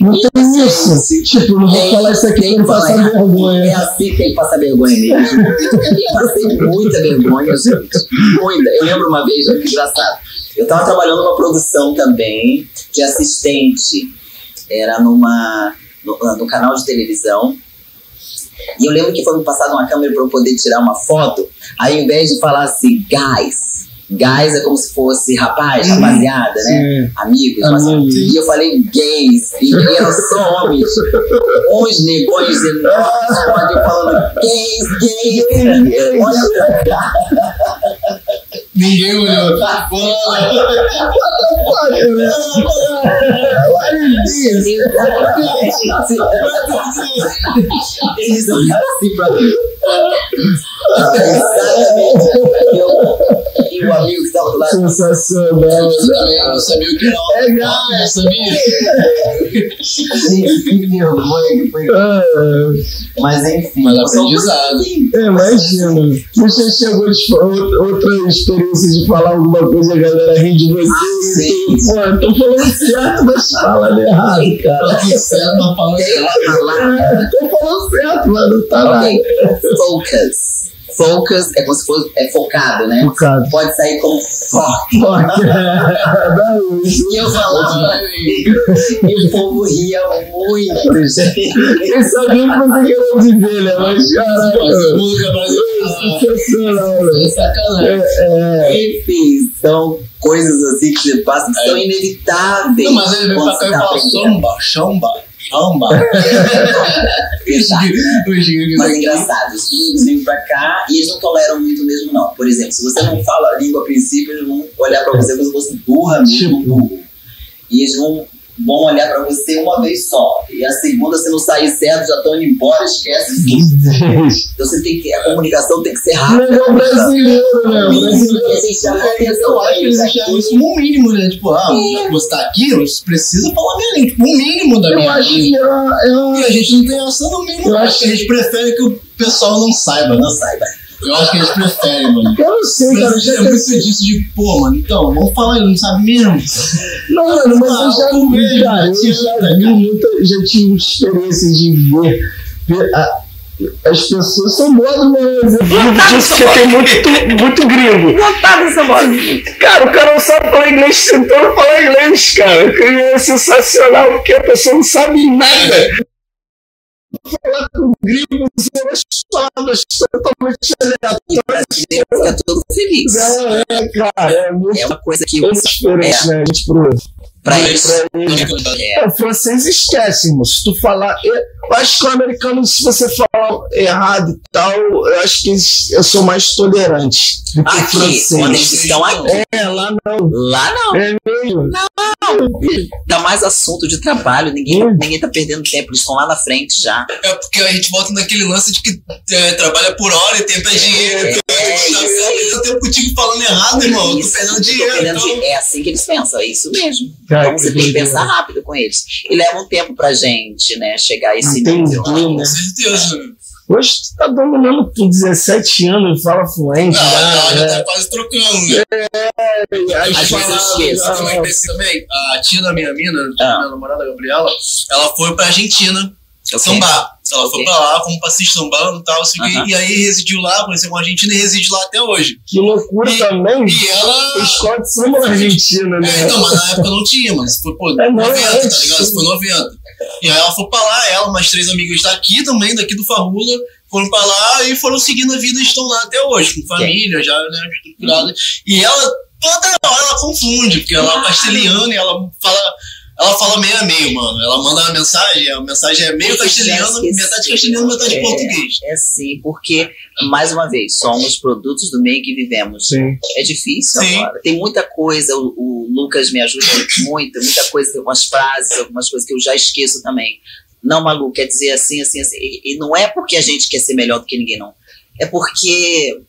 S2: Não tem isso. Tipo, não vou
S3: Tem-
S2: falar isso aqui pra passar
S3: errado. É
S2: vergonha.
S3: assim que tem que passar vergonha mesmo. Eu passei muita vergonha, gente. Muita. Eu lembro uma vez, olha que engraçado. Eu tava trabalhando numa produção também de assistente. Era numa, no, no canal de televisão. E eu lembro que foi me passada uma câmera para eu poder tirar uma foto. Aí, ao invés de falar assim, guys, guys é como se fosse rapaz, rapaziada, né?
S2: Sim.
S3: Amigos. mas- e eu falei gays, e eram só homens. Uns negões enormes, pode falando gays, gays. Olha pra cá.
S1: Ninguém olhou.
S2: Olha? Olha isso.
S3: Eles olharam assim pra mim. E o amigo que tava do lado.
S2: Sensacional.
S1: Eu não sabia o que era
S2: É, cara.
S1: eu sabia.
S3: Gente, que vergonha que foi. Mas enfim.
S1: Mas
S3: são
S1: aprendizado.
S2: é, imagina. Você chegou de fa- outra outra experiência de falar alguma coisa a galera ri de você.
S3: sim.
S2: Pô, eu tô falando certo, mas falando errado, cara.
S1: Tá tudo certo, tá falando
S3: palavra.
S2: Tô falando certo, mas não tá lá.
S3: Focus. Focus é como se fosse é focado, né?
S2: Focado.
S3: Pode sair como foco. E eu falava e o povo ria muito, gente.
S2: Quem sabia que você queria dizer, né? Mas. Sensacional,
S1: É sacanagem.
S2: É, é.
S3: Enfim, são coisas assim que você passa que são inevitáveis.
S1: Não, mas ele veio pra cá e
S3: você tá
S1: falou
S3: aprendendo.
S1: chamba, Os gringos
S3: Mas é engraçado, os gringos vêm pra cá e eles não toleram muito mesmo, não. Por exemplo, se você não fala a língua a princípio, eles vão olhar pra você como se fosse burra mesmo,
S2: Tipo.
S3: burro. E eles vão, vão olhar pra você uma vez só. E a segunda, se não sair certo, já estão indo embora, esquece tudo. Então você tem que, a comunicação tem que ser rápida.
S2: Mas é o brasileiro, né? O brasileiro.
S1: Eu acho que eles isso um mínimo, né? Tipo, ah, você tá aqui, você precisa falar minha língua. Tipo, o mínimo da
S2: Eu
S1: minha
S2: acho
S1: língua.
S2: que é uma- é
S1: E a gente não tem essa no mínimo.
S2: Eu
S1: Eu
S2: acho
S1: acho que a gente prefere que o pessoal não saiba.
S3: Não saiba.
S1: Eu acho que eles preferem, mano.
S2: Eu não sei, cara. Eu
S1: Mas
S2: já
S1: é muito disso de, pô, mano, então, vamos falar, ele não sabe mesmo.
S2: Não, mano, mas eu já
S1: Ah, eu
S2: vi,
S1: vejo,
S2: cara. Eu já vi muita. Já tive experiência de ver. ver a- as pessoas são boas, mas eu disso que tem muito, muito gringo.
S3: Lotado essa bola.
S2: Cara, o cara não sabe falar inglês tentando falar inglês, cara. Que É sensacional, porque a pessoa não sabe nada. Falar com gringo, você vai palavras totalmente
S3: brasileiro fica todo feliz.
S2: aleatórias. É, cara, é muito
S3: É uma coisa que
S2: muito diferente, né? gente, pro,
S3: pra eles.
S2: pra.
S3: É,
S2: o francês esquece, irmão. Se tu falar. Eu, acho que o americano, se você falar errado e tal, eu acho que eu sou mais tolerante do que o
S3: aqui, quando eles
S2: francês.
S3: estão aqui.
S2: É, lá não.
S3: Lá não.
S2: É mesmo.
S3: Dá mais assunto de trabalho. Ninguém,
S2: Hum.
S3: ninguém tá perdendo tempo. Eles estão lá na frente já.
S1: É porque a gente volta naquele lance de que é, trabalha por hora e tenta dinheiro.
S3: É,
S1: então,
S3: é
S1: tá
S3: isso.
S1: eu tenho contigo falando errado, irmão. Eu tô
S3: Isso,
S1: perdendo
S3: tô
S1: dinheiro.
S3: perdendo
S1: então-
S3: dinheiro. É assim que eles pensam, é isso mesmo.
S2: Cara,
S3: então você tem que pensar rápido com eles. E leva um tempo pra gente, né, chegar a esse
S2: Entendi,
S3: nível.
S2: né?
S1: Com certeza.
S2: Hoje tu tá dominando com 17 anos e fala fluente.
S1: Não,
S2: já,
S1: não, já tá quase trocando. né?
S3: Às vezes
S2: palavras,
S3: esqueço.
S2: ah,
S1: Também pensei também, a tia da minha mina,
S3: Ah.
S1: minha namorada Gabriela, ela foi pra Argentina
S3: Ok.
S1: sambar. Ela
S3: Ok.
S1: foi pra lá como passista sambando e tal, assim, e aí residiu lá, conheceu uma argentina e reside lá até hoje.
S2: Que loucura
S1: E-
S2: também.
S1: E ela.
S2: De samba na Argentina, né?
S1: É, então, mas na época não tinha, mano. Isso foi, pô,
S2: É, não,
S1: 90,
S2: é,
S1: tá ligado? Isso foi 90. E aí ela foi pra lá, ela, mais três amigas daqui também, daqui do Farrula, foram pra lá e foram seguindo a vida e estão lá até hoje, com família, já, né, estruturada. E ela, toda hora ela confunde, porque ela é castelhana e ela fala ela fala meio a meio, mano. Ela manda uma mensagem, a mensagem é meio castelhano, metade castelhano, metade
S3: é,
S1: português.
S3: É sim, porque, mais uma vez, somos produtos do meio que vivemos.
S2: Sim.
S3: É difícil
S1: Sim.
S3: agora. Tem muita coisa, o, o Lucas me ajuda muito, muita coisa, algumas frases, algumas coisas que eu já esqueço também. Não, Malu, quer dizer assim, assim, assim. E, e não é porque a gente quer ser melhor do que ninguém, não. É porque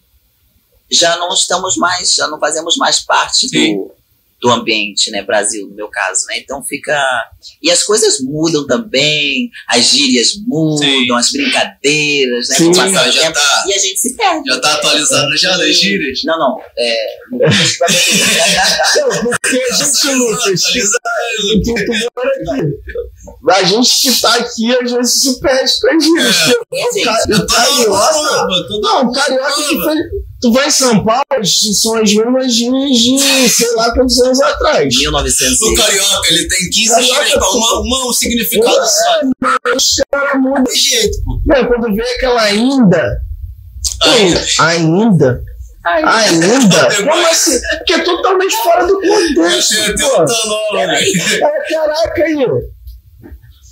S3: já não estamos mais, já não fazemos mais parte
S1: Sim.
S3: do, do ambiente, né, Brasil, no meu caso, né? Então fica. E as coisas mudam também, as gírias mudam,
S1: Sim.
S3: as brincadeiras, né?
S2: Sim.
S1: Já
S3: tempo,
S1: tá-
S3: E a gente se perde.
S1: Já tá atualizado já das gírias?
S3: Não, não. É,
S2: Não, porque a gente, Lucas, tu mora aqui. A gente que tá aqui, às vezes se perde gírias.
S3: Gente,
S1: Eu tô
S2: Carioca. Não, carioca que foi. Tu vai em São Paulo, são as mesmas gírias de sei lá quantos anos atrás.
S3: 1900.
S1: O carioca, ele tem 15
S2: Carioca,
S1: gírias pra uma, uma um significado só.
S2: É, os caras mudam.
S1: Tem jeito, pô.
S2: Não, quando vê aquela ainda.
S1: Aí,
S2: pô, ainda? Ainda? Como assim? Que é totalmente fora do
S1: eu
S2: contexto.
S1: velho.
S2: É, caraca aí.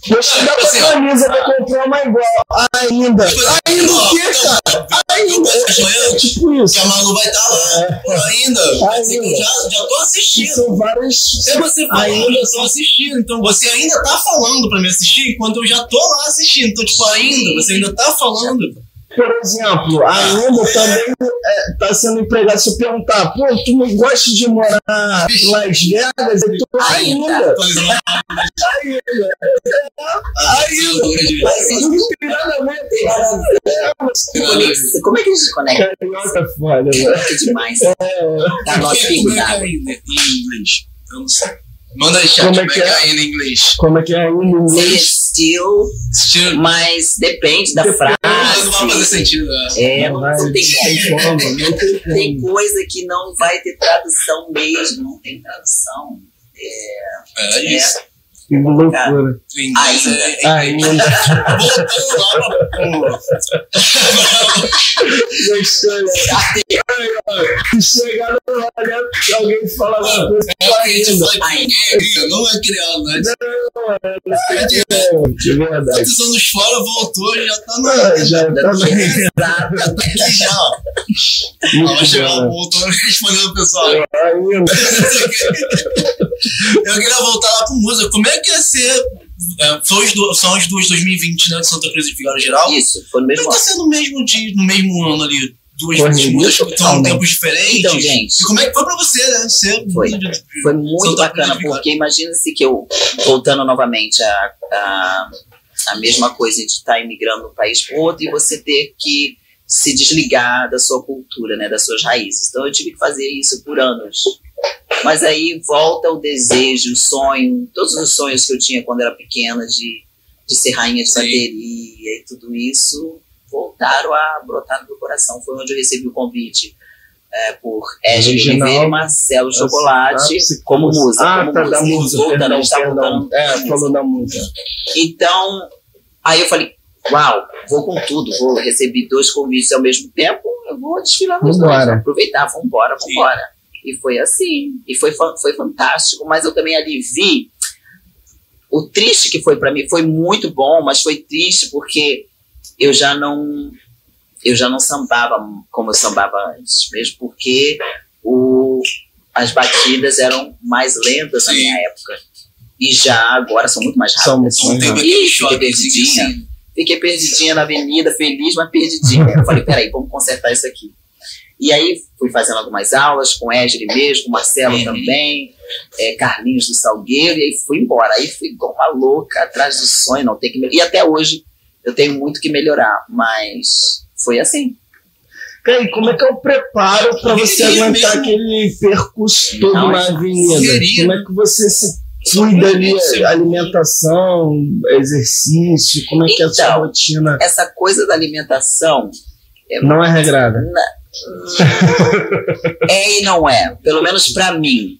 S2: Vou te dar tua camisa, vou comprar uma igual. Ainda. Ainda o quê, cara? Ainda. É tipo isso.
S1: Que a Malu vai estar lá, pô, ainda. Eu já, já tô assistindo.
S2: São várias.
S1: Se você falar, eu já tô assistindo. Então você ainda tá falando pra me assistir enquanto eu já tô lá assistindo. Então, tipo, ainda, você ainda tá falando.
S2: Por exemplo, ainda também é, tá sendo empregado. Se eu perguntar, pô, tu não gosta de morar em Las Vegas? E tu ainda. Ainda.
S1: Ainda.
S2: Não tem nada a ver. tem nada a ver.
S3: Conexão. Como é que a gente se conecta?
S2: Carioca é foda.
S3: É demais. Tá
S1: Como
S3: filho
S1: é que é
S3: d'água.
S1: ainda em inglês? Eu não sei. Manda aí, chat,
S2: Como é
S1: é
S2: que é?
S1: é ainda em inglês?
S2: Como é que é ainda em inglês?
S3: still,
S1: Estilo.
S3: mas depende da
S2: Depende,
S3: frase.
S1: Mas não vai fazer sentido, né?
S3: É,
S2: Não
S3: não,
S2: vai,
S3: tem
S2: tem
S3: como.
S2: como, não tem como.
S3: Tem coisa que não vai ter tradução mesmo, não tem tradução.
S1: É isso.
S2: Que loucura.
S1: É.
S2: Ainda.
S1: Voltando lá
S2: alguém fala alguma coisa,
S1: É é gringo, não é criado, né?
S2: De verdade.
S1: Tantos anos fora, voltou e já tá na.
S2: Ah, Já tá bem.
S3: Exato.
S1: Já tá aqui já. chegar,
S2: bom.
S1: voltou respondendo o pessoal. Eu queria voltar lá pro música. Como é que ia ser? É, são, os do, são as duas 2020, né? De Santa Cruz e Figaro Geral.
S3: Isso, foi no mesmo ano.
S1: tá sendo no mesmo dia, no mesmo ano ali? Duas músicas que estão em tempos diferentes.
S3: Então, gente.
S1: E como é que foi pra você, né? Ser
S3: Foi.
S1: de-
S3: Foi muito
S1: Santa
S3: bacana, porque imagina-se que eu, voltando novamente a, a, a mesma coisa de estar imigrando de um país para outro e você ter que se desligar da sua cultura, né, das suas raízes. Então eu tive que fazer isso por anos. Mas aí volta o desejo, o sonho, todos os sonhos que eu tinha quando era pequena de, de ser rainha de bateria e tudo isso voltaram a brotar no meu coração. Foi onde eu recebi o convite é, por
S2: Original.
S3: Oliveira e Marcelo Chocolate
S2: Ah,
S3: como música.
S2: Ah,
S3: como
S2: tá, da música.
S3: Voltando,
S2: perdão.
S3: voltando.
S2: É, falou da.
S3: Então, aí eu falei, uau, vou com tudo, vou receber dois convites ao mesmo tempo, eu vou desfilar nos dois,
S2: Vambora.
S3: vou aproveitar, vambora, vambora. E foi assim, e foi, foi fantástico, mas eu também ali vi o triste que foi para mim, foi muito bom, mas foi triste porque eu já não eu já não sambava como eu sambava antes, mesmo porque o, as batidas eram mais lentas na
S1: Sim.
S3: minha época. E já agora são muito mais
S2: São
S3: rápidas.
S2: muito
S1: Não tem
S2: mais
S3: Ih, fiquei
S1: assim,
S3: perdidinha.
S1: assim.
S3: Fiquei perdidinha na avenida, feliz, mas perdidinha. Eu falei, peraí, vamos consertar isso aqui. E aí fui fazendo algumas aulas com Égide mesmo, com Marcelo
S1: Uhum.
S3: também, é, Carlinhos do Salgueiro, e aí fui embora. Aí fui igual uma louca atrás do sonho, não tem que me- E até hoje eu tenho muito que melhorar, mas foi assim.
S2: E como é que é o preparo pra você aguentar
S1: mesmo.
S2: aquele percurso todo
S3: Não,
S2: na avenida? Como é que você se cuida ali? Alimentação, exercício, como é que é a sua
S3: Então.
S2: rotina?
S3: Essa coisa da alimentação
S2: Não é regrada.
S3: É e não é, pelo menos pra mim.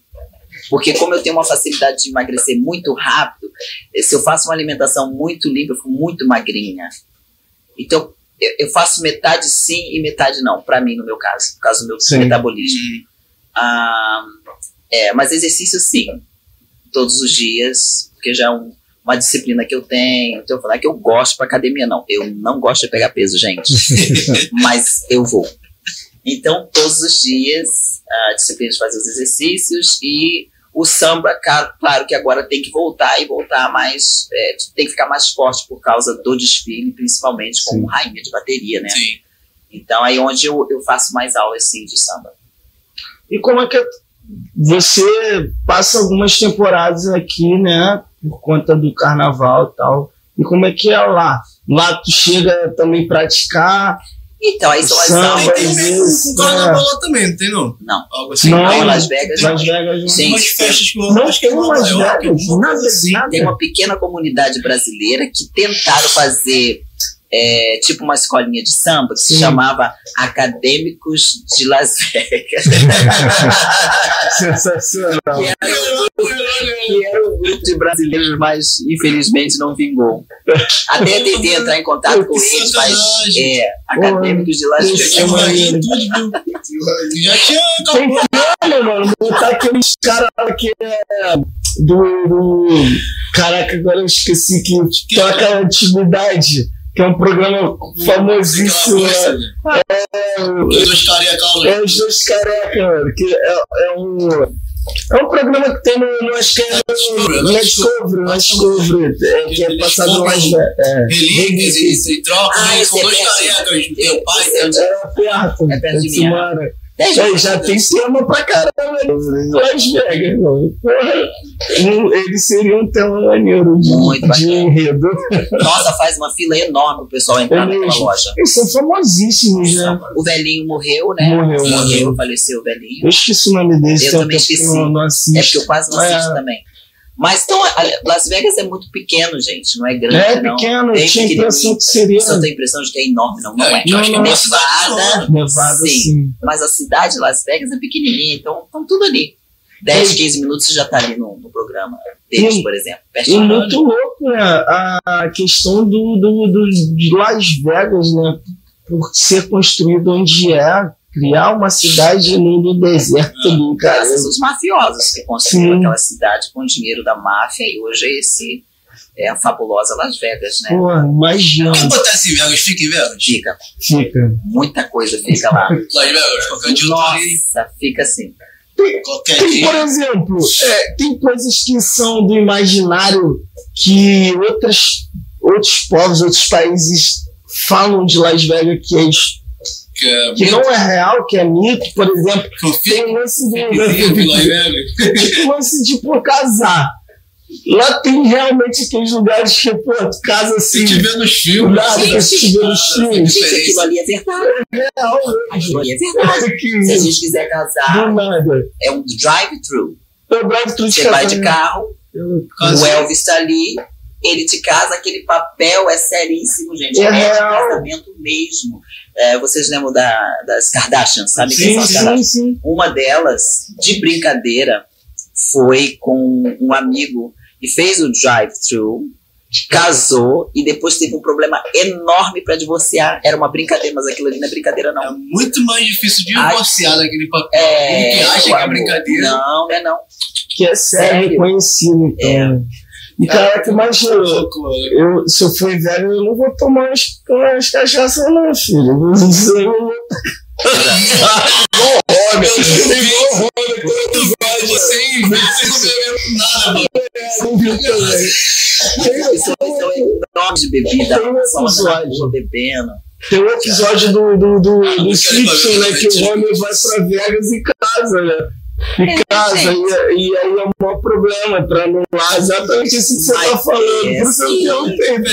S3: Porque como eu tenho uma facilidade de emagrecer muito rápido, se eu faço uma alimentação muito limpa, eu fico muito magrinha. Então, eu, faço metade sim e metade não, pra mim, no meu caso, por causa do meu
S2: Sim.
S3: metabolismo.
S1: Hum,
S3: Ah, é, mas exercício sim. todos os dias, porque já é um, uma disciplina que eu tenho. Então eu falar que eu gosto pra academia, não. Eu não gosto de pegar peso, gente. mas eu vou. Então, todos os dias, a disciplina de fazer os exercícios e o samba, claro que agora tem que voltar e voltar mais, é, tem que ficar mais forte por causa do desfile, principalmente como Sim. rainha de bateria, né? Sim. Então, aí onde eu, eu faço mais aulas, sim, de samba.
S2: E como é que você passa algumas temporadas aqui, né, por conta do carnaval e tal, e como é que é lá? Lá tu chega também praticar
S3: então, aí são as
S1: aulas. Tem vezes, carnaval lá também, não tem não?
S3: Não.
S1: Algo assim.
S3: Não, em Las Vegas.
S2: Las Vegas.
S3: Sim.
S1: Umas festas que eu
S2: não acho que é Las Vegas. Nada,
S3: assim.
S2: nada.
S3: Tem uma pequena comunidade brasileira que tentaram fazer é, tipo uma escolinha de samba que Sim. se chamava Acadêmicos de Las Vegas.
S2: Sensacional.
S3: que, era, que era um grupo de brasileiros, mas infelizmente não vingou. Até tentei entrar em contato com eles, mas é, Acadêmicos de Las Vegas.
S1: Já tinha
S2: acabado. mano, botar aqueles caras que é do, do. Caraca, agora eu esqueci que, que toca antiguidade que é um programa famosíssimo.
S1: Né? É, os dois carecas.
S2: É, os dois carecas, que é, é um. É um programa que tem no, no acho que é no, no Discovery, no Discovery, é, que é passado mais. É,
S1: relíquias e, e trocas, ah, são dois carecas, teu pai,
S2: é, perto, é perto de mim. É, já tem tema pra caramba em Las Vegas, mano. Eles seriam tão maneiro de, Muito de enredo.
S3: Nossa, faz uma fila enorme o pessoal entrar é naquela loja.
S2: Eles são famosíssimos, né?
S3: O velhinho morreu, né?
S2: Morreu,
S3: morreu, faleceu o velhinho.
S2: Eu esqueci o nome dele.
S3: Eu também esqueci. Não, não é porque eu quase não assisto é. também. Mas então, Las Vegas é muito pequeno, gente, não é grande.
S2: É não. pequeno, é tinha a impressão que seria.
S3: Você tem a impressão de que é enorme, não, não é.
S1: Não,
S3: acho
S1: não,
S3: que é Nevada.
S2: Nevada, sim. sim.
S3: Mas a cidade de Las Vegas é pequenininha, então estão tudo ali. 10, 15 minutos você já está ali no, no, programa deles, e, por exemplo.
S2: E muito louco, né? A questão do, do, do, de Las Vegas, né? Por ser construído onde é, criar uma cidade no, deserto cara.
S3: Graças aos mafiosos que construíram aquela cidade com o dinheiro da máfia e hoje é esse é a fabulosa Las Vegas, né?
S2: Pô, imagina.
S1: Quem botar em Vegas, fica em Vegas?
S3: Fica.
S2: Fica.
S3: Muita coisa fica lá.
S1: Las Vegas, qualquer dia
S3: Nossa, fica assim.
S2: Tem, tem por exemplo, é, tem coisas que são do imaginário que outras, outros povos, outros países falam de Las Vegas que é
S1: que, é
S2: que não é real, que é mito, por exemplo. Tem um lance de. Tem um lance de por casar. Lá tem realmente aqueles lugares que, pô, tu casa assim.
S1: Se tiver nos filmes.
S2: Nada,
S3: sim,
S2: se tiver nos filmes.
S3: Gente, aquilo ali é verdade.
S2: É real.
S3: Aquilo ali é verdade. Se a gente quiser casar.
S2: Nada.
S3: É um drive-thru.
S2: É um drive-thru
S3: de Você vai de carro, o Elvis está ali, ele te casa, aquele papel é seríssimo, gente.
S2: É,
S3: é
S2: real.
S3: casamento mesmo. É, vocês lembram da, das Kardashian, sabe
S2: sim,
S3: são?
S2: Sim, sim.
S3: Uma delas, de brincadeira, foi com um amigo e fez o drive-thru, casou e depois teve um problema enorme para divorciar. Era uma brincadeira, mas aquilo ali não é brincadeira, não.
S1: É muito mais difícil divorciar daquele papel. É, que acha que é brincadeira.
S3: Não, não é não.
S2: Que é sério, reconhecido, então. É. E cara, que imagina, eu, se eu for velho, eu não vou tomar umas, umas cachaças, não, filho.
S1: Roda, nada,
S3: é enorme de bebida, só bebendo.
S2: Tem um episódio do, do, do, do Simpson, né? Que o Homer vai pra Vegas e casa, né? em casa, e, e, aí é um maior problema para anular exatamente isso que você está falando. É, por isso que eu não tenho.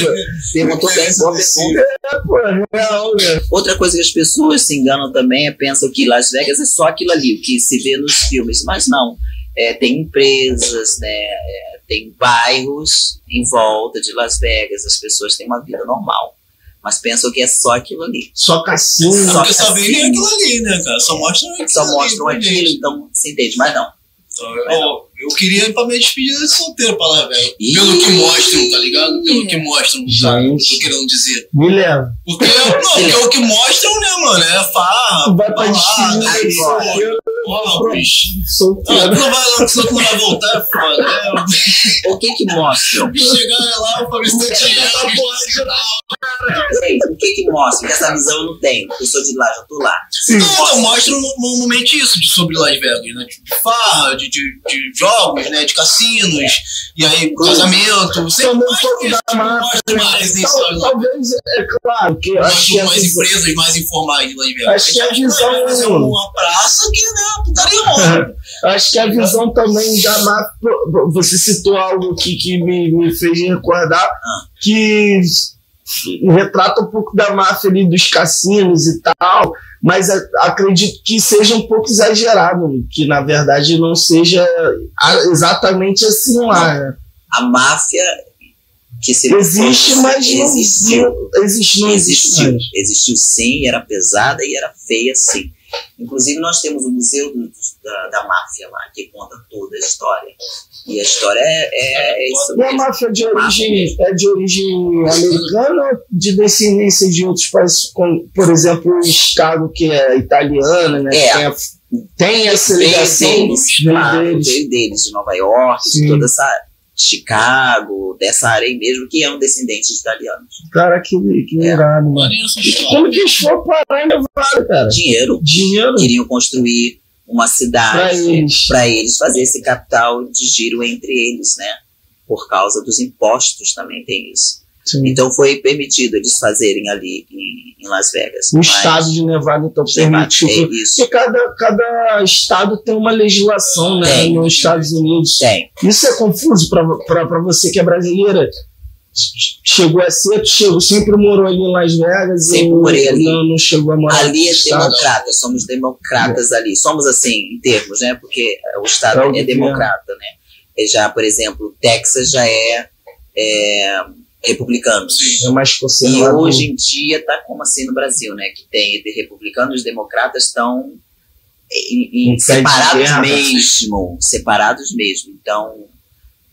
S3: Perguntou bem, boa pergunta.
S2: É, pô, é real, né?
S3: Outra coisa que as pessoas se enganam também é pensam que Las Vegas é só aquilo ali, o que se vê nos filmes, mas não. É, tem empresas, né, é, tem bairros em volta de Las Vegas, as pessoas têm uma vida normal mas pensam que é só aquilo ali.
S2: Só cassino.
S1: Só Porque só vem aquilo ali, né, cara? Só mostram aquilo
S3: Só mostram ali, aquilo, então se entende, mas não.
S1: Eu, eu queria ir pra minha despedida de solteiro pra lá, velho. Pelo que mostram, tá ligado? Pelo que mostram, tá? Tô querendo dizer.
S2: Me leva.
S1: Porque, não, porque é o que mostram, né, mano? É farra.
S2: Vai pra despedida de solteiro.
S1: Óculos. Não, vai, não, senão tu não vai voltar, é foda. É,
S3: O que que mostra?
S1: chegar lá, o Fabrício tá tirando,
S3: Gente, o que que mostra? Essa visão eu não tenho. Eu sou de lá, já tô lá.
S2: Sim.
S1: Não, mostra normalmente isso de sobre Las Vegas, né? De farra, de, de, de jogos, né? De cassinos, e aí casamento. Sempre mostra mostra mais isso. Sabe?
S2: Talvez, é claro, que eu acho que a visão,
S1: empresas mais informais de Las Vegas.
S2: Acho que a
S1: gente
S2: visão-
S1: fazer uma praça que, né? Rola.
S2: acho que a visão também da máfia. Você citou algo que, que me, me fez recordar que retrata um pouco da máfia ali dos cassinos e tal, mas acredito que seja um pouco exagerado, que na verdade não seja exatamente assim lá. né?
S3: A máfia que se
S2: Existe, mas não
S3: existiu.
S2: existe.
S3: Existiu.
S2: mais.
S3: Existiu sim, era pesada e era feia sim. Inclusive, nós temos o Museu do- da, da Máfia lá, que conta toda a história. E a história é, é, é isso
S2: E a
S3: mesmo.
S2: máfia de origem é de origem americana ou de descendência de outros países, como, por exemplo, o Estado que é italiano, né?
S3: É.
S2: Tem, a- tem essa
S3: Veio
S2: ligação
S3: deles,
S2: veio deles.
S3: veio deles, de Nova York,
S2: Sim.
S3: de toda essa Chicago, dessa área aí mesmo, que eram descendentes de italianos.
S2: Cara, que, que
S3: É.
S2: irado, mano. Como que eles foram parar em Nevada, cara?
S3: Dinheiro,
S2: Dinheiro
S3: queriam construir uma cidade
S2: eles.
S3: para eles fazer esse capital de giro entre eles, né? Por causa dos impostos também tem isso.
S2: Sim.
S3: Então foi permitido eles fazerem ali em, em Las Vegas.
S2: O estado de Nevada, então, permitiu.
S3: é isso.
S2: Porque cada, cada estado tem uma legislação, né?
S3: Tem.
S2: Nos Estados Unidos.
S3: Tem.
S2: Isso é confuso para você que é brasileira. Chegou a ser, chegou, sempre morou ali em Las Vegas
S3: Sempre morei ali.
S2: Não, não chegou a morar
S3: Ali é democrata, somos democratas ali. Somos assim, em termos, né? Porque o Estado
S2: É
S3: é, democrata, né? E já, por exemplo, Texas já é, republicano.
S1: Sim.
S2: É mais
S3: E
S2: conservador.
S3: hoje em dia tá como assim no Brasil, né? Que tem de republicanos e democratas estão separados
S2: guerra.
S3: mesmo, separados mesmo. Então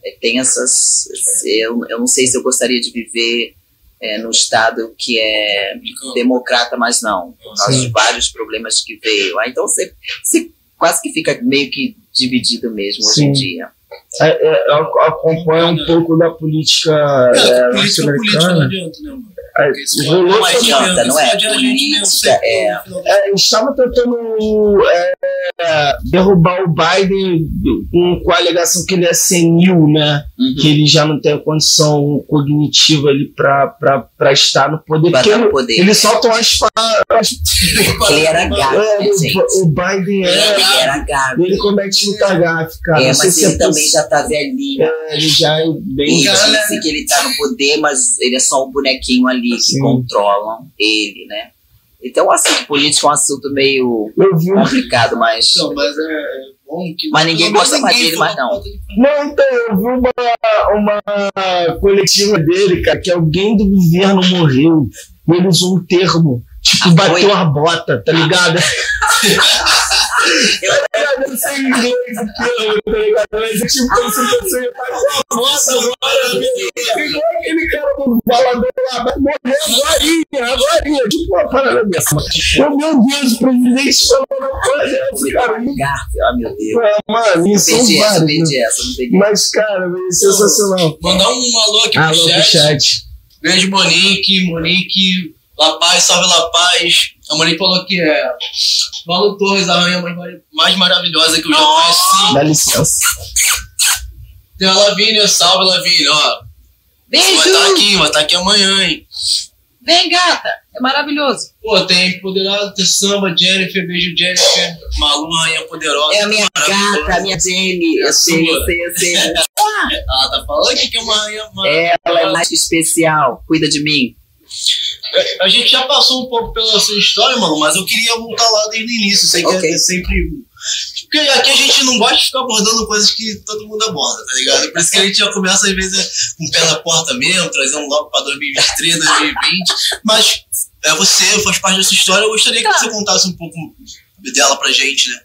S3: é, tem essas. Eu, eu não sei se eu gostaria de viver é, num estado que é democrata, mas não, por causa
S2: Sim.
S3: de vários problemas que veio. Ah, então você, você quase que fica meio que dividido mesmo hoje em
S2: Sim.
S3: dia.
S2: É, é, eu acompanho um pouco da política
S1: É, política, política não
S2: norte-americana.
S1: adianta, né, mano?
S2: É, rolou
S3: não adianta, não é? Política, é.
S2: É, eles estavam tentando é, derrubar o Biden com, com a alegação que ele é senil, né?
S3: Uhum.
S2: Que ele já não tem a condição cognitiva ali para estar no poder.
S3: Pra
S2: Porque
S3: no poder.
S2: ele solta umas falas.
S3: Ele era gato,
S2: É,
S3: né, gente?
S2: o, o Biden é.
S3: Ele era gato.
S2: Ele comete muita gafe, cara.
S3: É, mas ele
S2: é
S3: também já tá velhinho.
S2: é, ele já é bem.
S3: Ele disse que ele tá no poder, mas ele é só um bonequinho ali que
S2: Sim.
S3: controlam ele, né? Então, assim, política é um assunto meio complicado, mas.
S1: Não, mas é bom que.
S3: Mas ninguém gosta mais dele, mas não.
S2: Não, então, eu vi uma, uma coletiva dele, cara, que alguém do governo morreu. E ele usou um termo, tipo,
S3: Ah,
S2: bateu
S3: foi?
S2: a bota, tá ligado? Eu não sei inglês termo, tá ligado? Mas é tipo, como se você ia estar com a bota agora, meu. Igual aquele cara do balador lá, vai morrer agora, agora, tipo uma parada dessa. Oh, meu Deus, o presidente falou uma coisa cara.
S3: Garfield, ah, meu Deus.
S2: Ah, Mano, isso vários. né? Mas, cara, é sensacional.
S1: Mandar um alô aqui pro
S2: Alô pro
S1: chat.
S2: chat.
S1: Beijo, Monique. Monique, La Paz, salve La Paz. A Monique falou que é Malu Torres, a rainha mais, maravilhosa que eu já conheci.
S2: Dá licença.
S1: Tem a Lavínia, salve Lavínia, ó. Vai estar
S3: Beijo!
S1: aqui, vai estar aqui amanhã, hein?
S3: Vem, gata! É maravilhoso.
S1: Pô, tem Poderosa, tem Samba, Jennifer, beijo Jennifer. Malu, rainha poderosa.
S3: É a minha gata, a minha Jenny.
S1: É a
S3: Eu sei,
S1: sua.
S3: eu sei, eu sei.
S1: Ela tá falando aqui que é uma rainha maravilhosa.
S3: Ela é mais especial. Cuida de mim.
S1: A gente já passou um pouco pela sua história, mano, mas eu queria voltar lá desde o início. Sei que é sempre. Porque aqui a gente não gosta de ficar abordando coisas que todo mundo aborda, tá ligado? Por isso que a gente já começa, às vezes, com o pé na porta mesmo, trazendo logo pra 2023, 2020. Mas é você, faz parte dessa história. Eu gostaria que você contasse um pouco dela pra gente, né?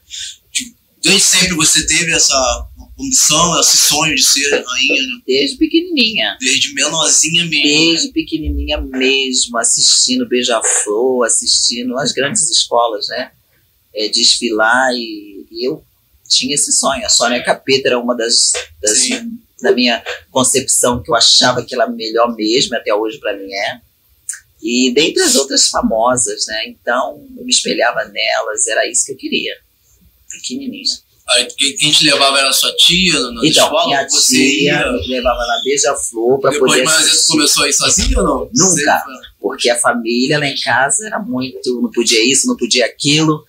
S1: Desde sempre você teve essa ambição, esse sonho de ser rainha, né?
S3: Desde pequenininha.
S1: Desde menorzinha mesmo. né?
S3: Desde pequenininha mesmo, assistindo Beija-Flor, assistindo as grandes escolas, né? É, desfilar e E eu tinha esse sonho. A Sônia Capeta era uma das, das da minha concepção que eu achava que ela melhor mesmo, até hoje para mim é. E dentre as outras famosas, né? Então eu me espelhava nelas, era isso que eu queria. Pequenininha.
S1: Aí, quem te levava era a sua tia na
S3: então,
S1: escola?
S3: Minha
S1: você
S3: tia
S1: ia?
S3: me levava na Beija-Flor para
S1: Depois
S3: poder
S1: mais vezes
S3: assistir.
S1: começou a ir sozinha ou não?
S3: Nunca. Porque a família lá em casa era muito, não podia isso, não podia aquilo.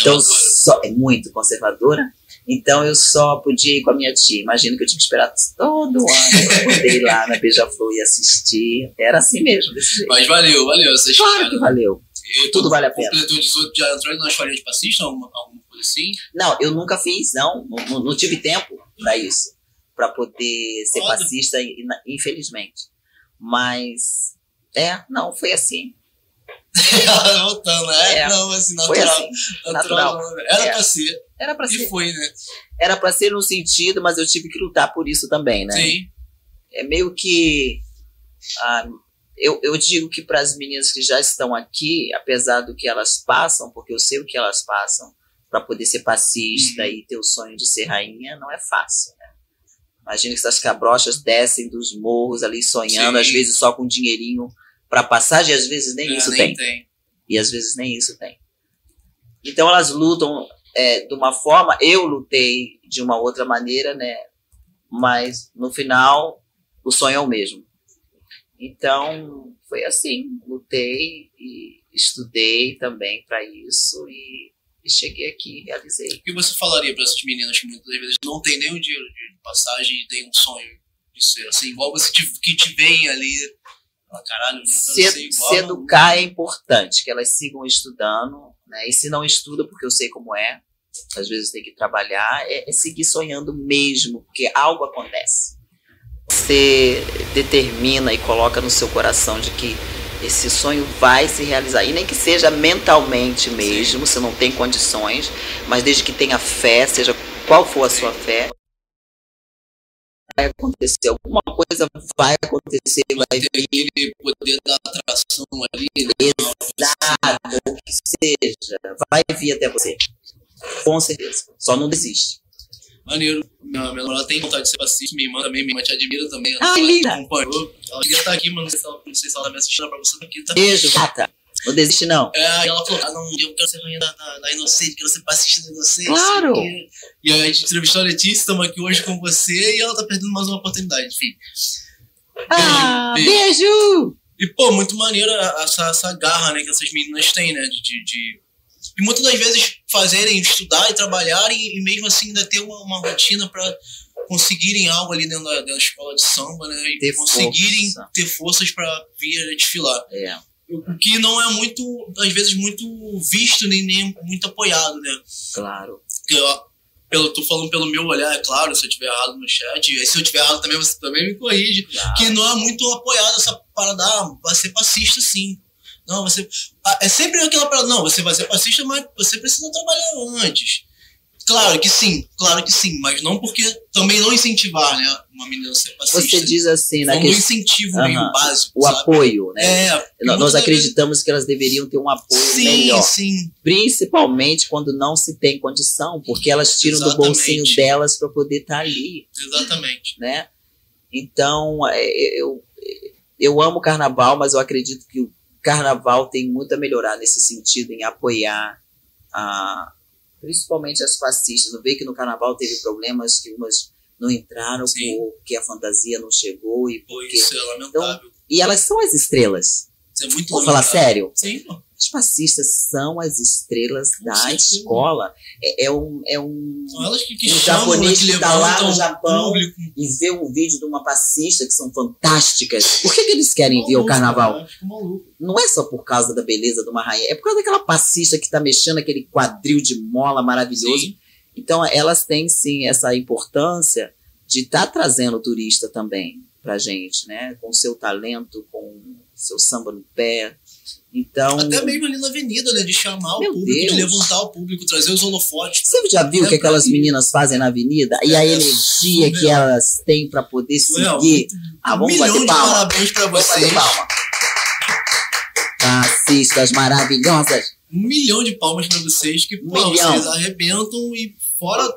S3: Então, só, é muito conservadora. Então eu só podia ir com a minha tia. Imagino que eu tinha que esperar todo ano para poder ir lá na Beija-Flor e assistir. Era assim mesmo, desse jeito.
S1: Mas valeu, valeu essa
S3: Claro
S1: história.
S3: que valeu.
S1: E
S3: tudo vale a pena.
S1: Completou 18, já entrou na escolinha de passista, alguma, alguma assim?
S3: Não, eu nunca fiz, não. Não, não- tive tempo para isso. Para poder ser
S1: Foda.
S3: passista, in- infelizmente. Mas, é, não, foi assim.
S1: Voltando, é,
S3: É,
S1: não, assim, natural.
S3: assim.
S1: natural. Era
S3: É.
S1: pra ser.
S3: Era para
S1: E
S3: ser.
S1: foi, né?
S3: Era para ser no sentido, mas eu tive que lutar por isso também, né?
S1: Sim.
S3: é meio que. ah, eu, eu digo que para as meninas que já estão aqui, apesar do que elas passam, porque eu sei o que elas passam, para poder ser passista
S1: Uhum.
S3: e ter o sonho de ser rainha, não é fácil. Né? Imagina que essas cabrochas descem dos morros ali sonhando,
S1: Sim.
S3: às vezes só com dinheirinho para passagem, e às vezes nem
S1: É,
S3: isso
S1: nem
S3: tem.
S1: tem.
S3: E às vezes nem isso tem. Então elas lutam é, de uma forma, eu lutei de uma outra maneira, né? Mas no final o sonho é o mesmo. Então foi assim, lutei e estudei também para isso e, e cheguei aqui, realizei.
S1: O que você falaria pra essas meninas que muitas vezes não tem o dinheiro de passagem e tem um sonho de ser assim, igual você te, que te vem ali? Fala, caralho,
S3: Se,
S1: ser igual.
S3: se educar é importante, que elas sigam estudando, né? E se não estuda, porque eu sei como é, às vezes tem que trabalhar, é, é seguir sonhando mesmo, porque algo acontece. Você determina e coloca no seu coração de que esse sonho vai se realizar. E nem que seja mentalmente mesmo, você não tem condições, mas desde que tenha fé, seja qual for a sua fé, vai acontecer. Alguma coisa vai acontecer, vai
S1: ter aquele poder da atração ali, né?
S3: Exato, o que seja, vai vir até você. Com certeza. Só não desiste.
S1: Maneiro. Minha, minha namorada tem vontade de ser passista, minha irmã também, minha irmã te admira também.
S3: Ai,
S1: ela
S3: linda.
S1: acompanhou. Ela queria estar aqui, mas não sei se ela, não sei se ela tá me assistindo pra você tá aqui, tá?
S3: Beijo, gata. Não desiste, não.
S1: É, aí ela falou, ah, não, eu quero ser rainha da, da, da Inocente, quero ser passista da Inocente.
S3: Claro.
S1: E, e aí a gente entrevistou a Letícia, estamos aqui hoje com você e ela tá perdendo mais uma oportunidade, enfim.
S3: Ah,
S1: beijo.
S3: beijo!
S1: E, pô, muito maneiro essa, essa garra, né, que essas meninas têm, né, de, de e muitas das vezes fazerem, estudar e trabalhar e, mesmo assim ainda ter uma, uma rotina pra conseguirem algo ali dentro da, da escola de samba, né, e
S3: Ter
S1: conseguirem
S3: força.
S1: ter forças pra vir desfilar.
S3: É,
S1: O que não é muito, às vezes, muito visto nem, nem muito apoiado, né?
S3: claro.
S1: Ó, pelo, tô falando pelo meu olhar, é claro, se eu tiver errado no chat, e se eu tiver errado também, você também me corrige.
S3: claro.
S1: Que não é muito apoiado essa parada, ah, vai ser passista sim. Não, você. ah, É sempre aquela parada, não, você vai ser passista, mas você precisa trabalhar antes. Claro que sim, claro que sim, mas não porque também não incentivar, né? Uma menina a ser passista.
S3: Você diz assim, né?
S1: Um incentivo meio
S3: Aham.
S1: básico.
S3: o
S1: sabe?
S3: apoio, né?
S1: É,
S3: Nós- acreditamos que elas deveriam ter um apoio
S1: Sim,
S3: melhor.
S1: sim.
S3: Principalmente quando não se tem condição, porque elas tiram do
S1: Exatamente.
S3: bolsinho delas para poder estar ali.
S1: Exatamente.
S3: né? Então, é, eu, eu amo o carnaval, mas eu acredito que o carnaval tem muito a melhorar nesse sentido, em apoiar a, principalmente as fascistas. Eu vejo que no carnaval teve problemas que umas não entraram
S1: Sim.
S3: porque a fantasia não chegou e
S1: Pô,
S3: porque...
S1: isso é lamentável.
S3: E elas são as estrelas.
S1: Isso é muito
S3: Vou falar sério?
S1: Sim, pô.
S3: As fascistas são as estrelas da escola. É, é um, é um,
S1: São elas que, que
S3: Um japonês
S1: que
S3: que tá lá no
S1: o
S3: Japão.
S1: público.
S3: e ver um vídeo de uma passista que são fantásticas. Por que, que eles querem ver o
S1: Maluco,
S3: carnaval?
S1: fico maluco.
S3: Não é só por causa da beleza de uma rainha, é por causa daquela passista que tá mexendo aquele quadril de mola maravilhoso.
S1: Sim.
S3: Então elas têm sim essa importância de estar trazendo o turista também pra gente, né? Com seu talento, com seu samba no pé. Então,
S1: Até mesmo ali na avenida, né? De chamar
S3: Meu
S1: o público, de
S3: Deus.
S1: levantar o público, trazer os holofotes.
S3: você já viu o que aquelas meninas fazem na avenida? E a
S1: É
S3: energia que
S1: surreal.
S3: elas têm pra poder
S1: Surreal.
S3: seguir. Ah,
S1: um
S3: vamos
S1: milhão
S3: bater
S1: de
S3: palma.
S1: parabéns pra
S3: Vamos
S1: vocês.
S3: palma. Fascistas maravilhosas.
S1: um milhão de palmas pra vocês, que, pô,
S3: milhão.
S1: vocês arrebentam e fora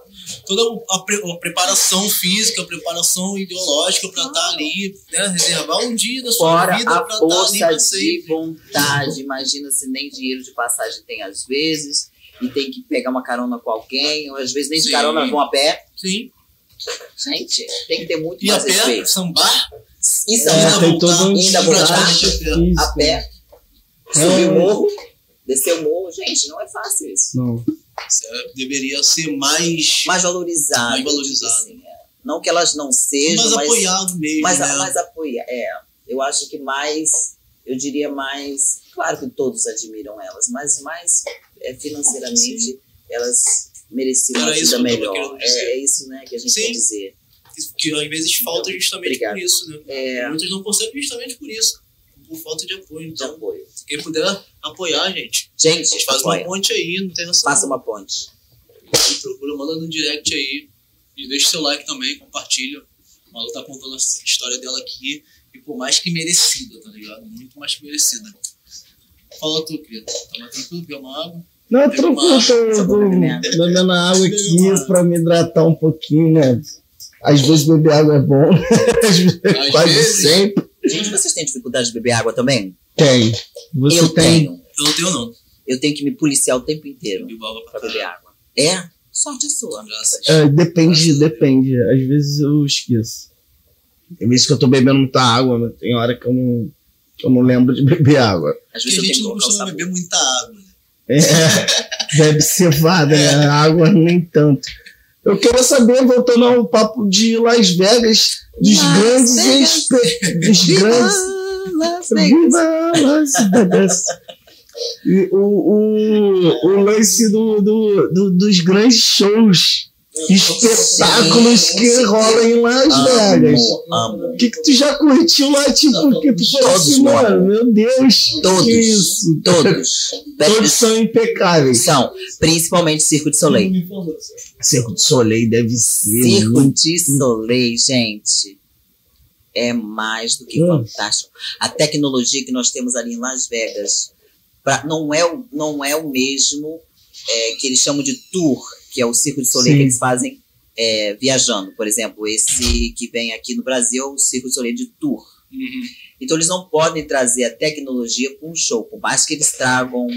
S1: toda a, pre- a preparação física, a preparação ideológica pra estar ali, né? Reservar um dia da sua
S3: Fora
S1: vida
S3: a
S1: pra estar ali
S3: força
S1: pra
S3: de vontade. Imagina se nem dinheiro de passagem tem às vezes, e tem que pegar uma carona com alguém, ou às vezes nem de
S1: Sim.
S3: carona vão a pé.
S1: Sim.
S3: Gente, tem que ter muito
S1: E a
S3: mais
S1: pé,
S3: respeito.
S1: sambar,
S3: Isso
S2: É,
S1: voltar
S2: todo um
S3: ainda
S1: praticamente a pé.
S3: A
S2: É.
S3: subir o morro, descer o morro. Gente, não é fácil isso.
S2: Não.
S1: Deveria ser mais,
S3: Mais valorizado.
S1: Mais valorizado.
S3: assim, é. Não que elas não sejam,
S1: mais
S3: mas
S1: apoiado mesmo, né?
S3: apoia. É, eu acho que mais, eu diria mais, claro que todos admiram elas, mas mais é, financeiramente elas mereciam uma
S1: Era
S3: vida melhor. É, é isso, né, que a gente
S1: Sim.
S3: quer dizer.
S1: que às vezes falta justamente
S3: Obrigado.
S1: por isso, né?
S3: É,
S1: Muitos não conseguem justamente por isso, por falta de apoio.
S3: de
S1: Então,
S3: apoio.
S1: quem puder apoiar a gente, a
S3: Gente,
S1: gente faz uma
S3: apoia.
S1: ponte aí, não tem essa.
S3: faça uma ponte.
S1: Procura, manda no direct aí. E deixa seu like também, compartilha. A Malu tá contando a história dela aqui. E por mais que merecida, tá ligado? Muito mais que merecida. Fala tu, querido. Tá mais tranquilo? Quer uma água?
S2: Não, é tranquilo, tô, bebendo água aqui pra me hidratar um pouquinho, né? Às vezes beber água é bom, às vezes,
S1: Às
S2: quase
S1: vezes.
S2: sempre
S3: Gente, vocês têm dificuldade de beber água também?
S2: tem. Você
S3: eu
S2: tem.
S3: tenho.
S1: Eu não tenho, não.
S3: Eu tenho que me policiar o tempo inteiro pra beber água. É? Sorte sua.
S1: Graças.
S2: É, depende, depende. Às vezes eu esqueço. Tem vezes que eu tô bebendo muita água, mas tem hora que eu não, que eu não lembro de beber água.
S3: Às
S1: Porque
S3: vezes
S1: a
S3: eu tenho
S1: gente não costuma beber muita água. né?
S2: É, bebe cevada, né? Água nem tanto. Eu quero saber, voltando ao papo de Las Vegas, dos
S3: Las
S2: grandes
S3: Vegas.
S2: dos grandes
S3: Las Vegas.
S2: Viva Las Vegas. O, o, o lance do, do, do- dos grandes shows, espetáculos que rolam em Las Vegas. O que, que tu já curtiu lá, tipo, que tu falou assim,
S3: mano.
S2: meu Deus,
S3: Todos.
S2: isso?
S3: Todos.
S2: Todos são impecáveis.
S3: São, principalmente Circo de Soleil.
S2: Circo de Soleil deve ser.
S3: Circo
S2: muito-
S3: de Soleil, gente, é mais do que
S2: Hum.
S3: fantástico. A tecnologia que nós temos ali em Las Vegas pra- não, é o, não é o mesmo é, que eles chamam de tour, que é o Circo de Soleil
S2: Sim.
S3: que eles fazem é, viajando. Por exemplo, esse que vem aqui no Brasil é o Circo de Soleil de tour.
S1: Uhum.
S3: Então eles não podem trazer a tecnologia para um show, por mais que eles tragam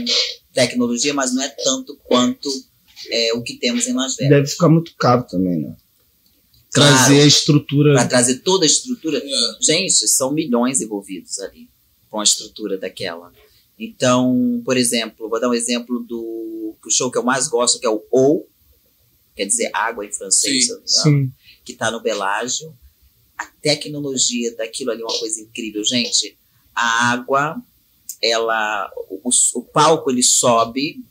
S3: tecnologia, mas não é tanto quanto é, o que temos em Las Vegas.
S2: Deve ficar muito caro também, né?
S3: Claro.
S2: Trazer a estrutura.
S3: Para trazer toda a estrutura,
S1: É.
S3: gente, são milhões envolvidos ali com a estrutura daquela. Então, por exemplo, vou dar um exemplo do o show que eu mais gosto, que é o Ou, quer dizer água em francês,
S1: Sim,
S3: engano, que está no Belágio. A tecnologia daquilo ali é uma coisa incrível, gente. A água, ela, o, o palco ele sobe,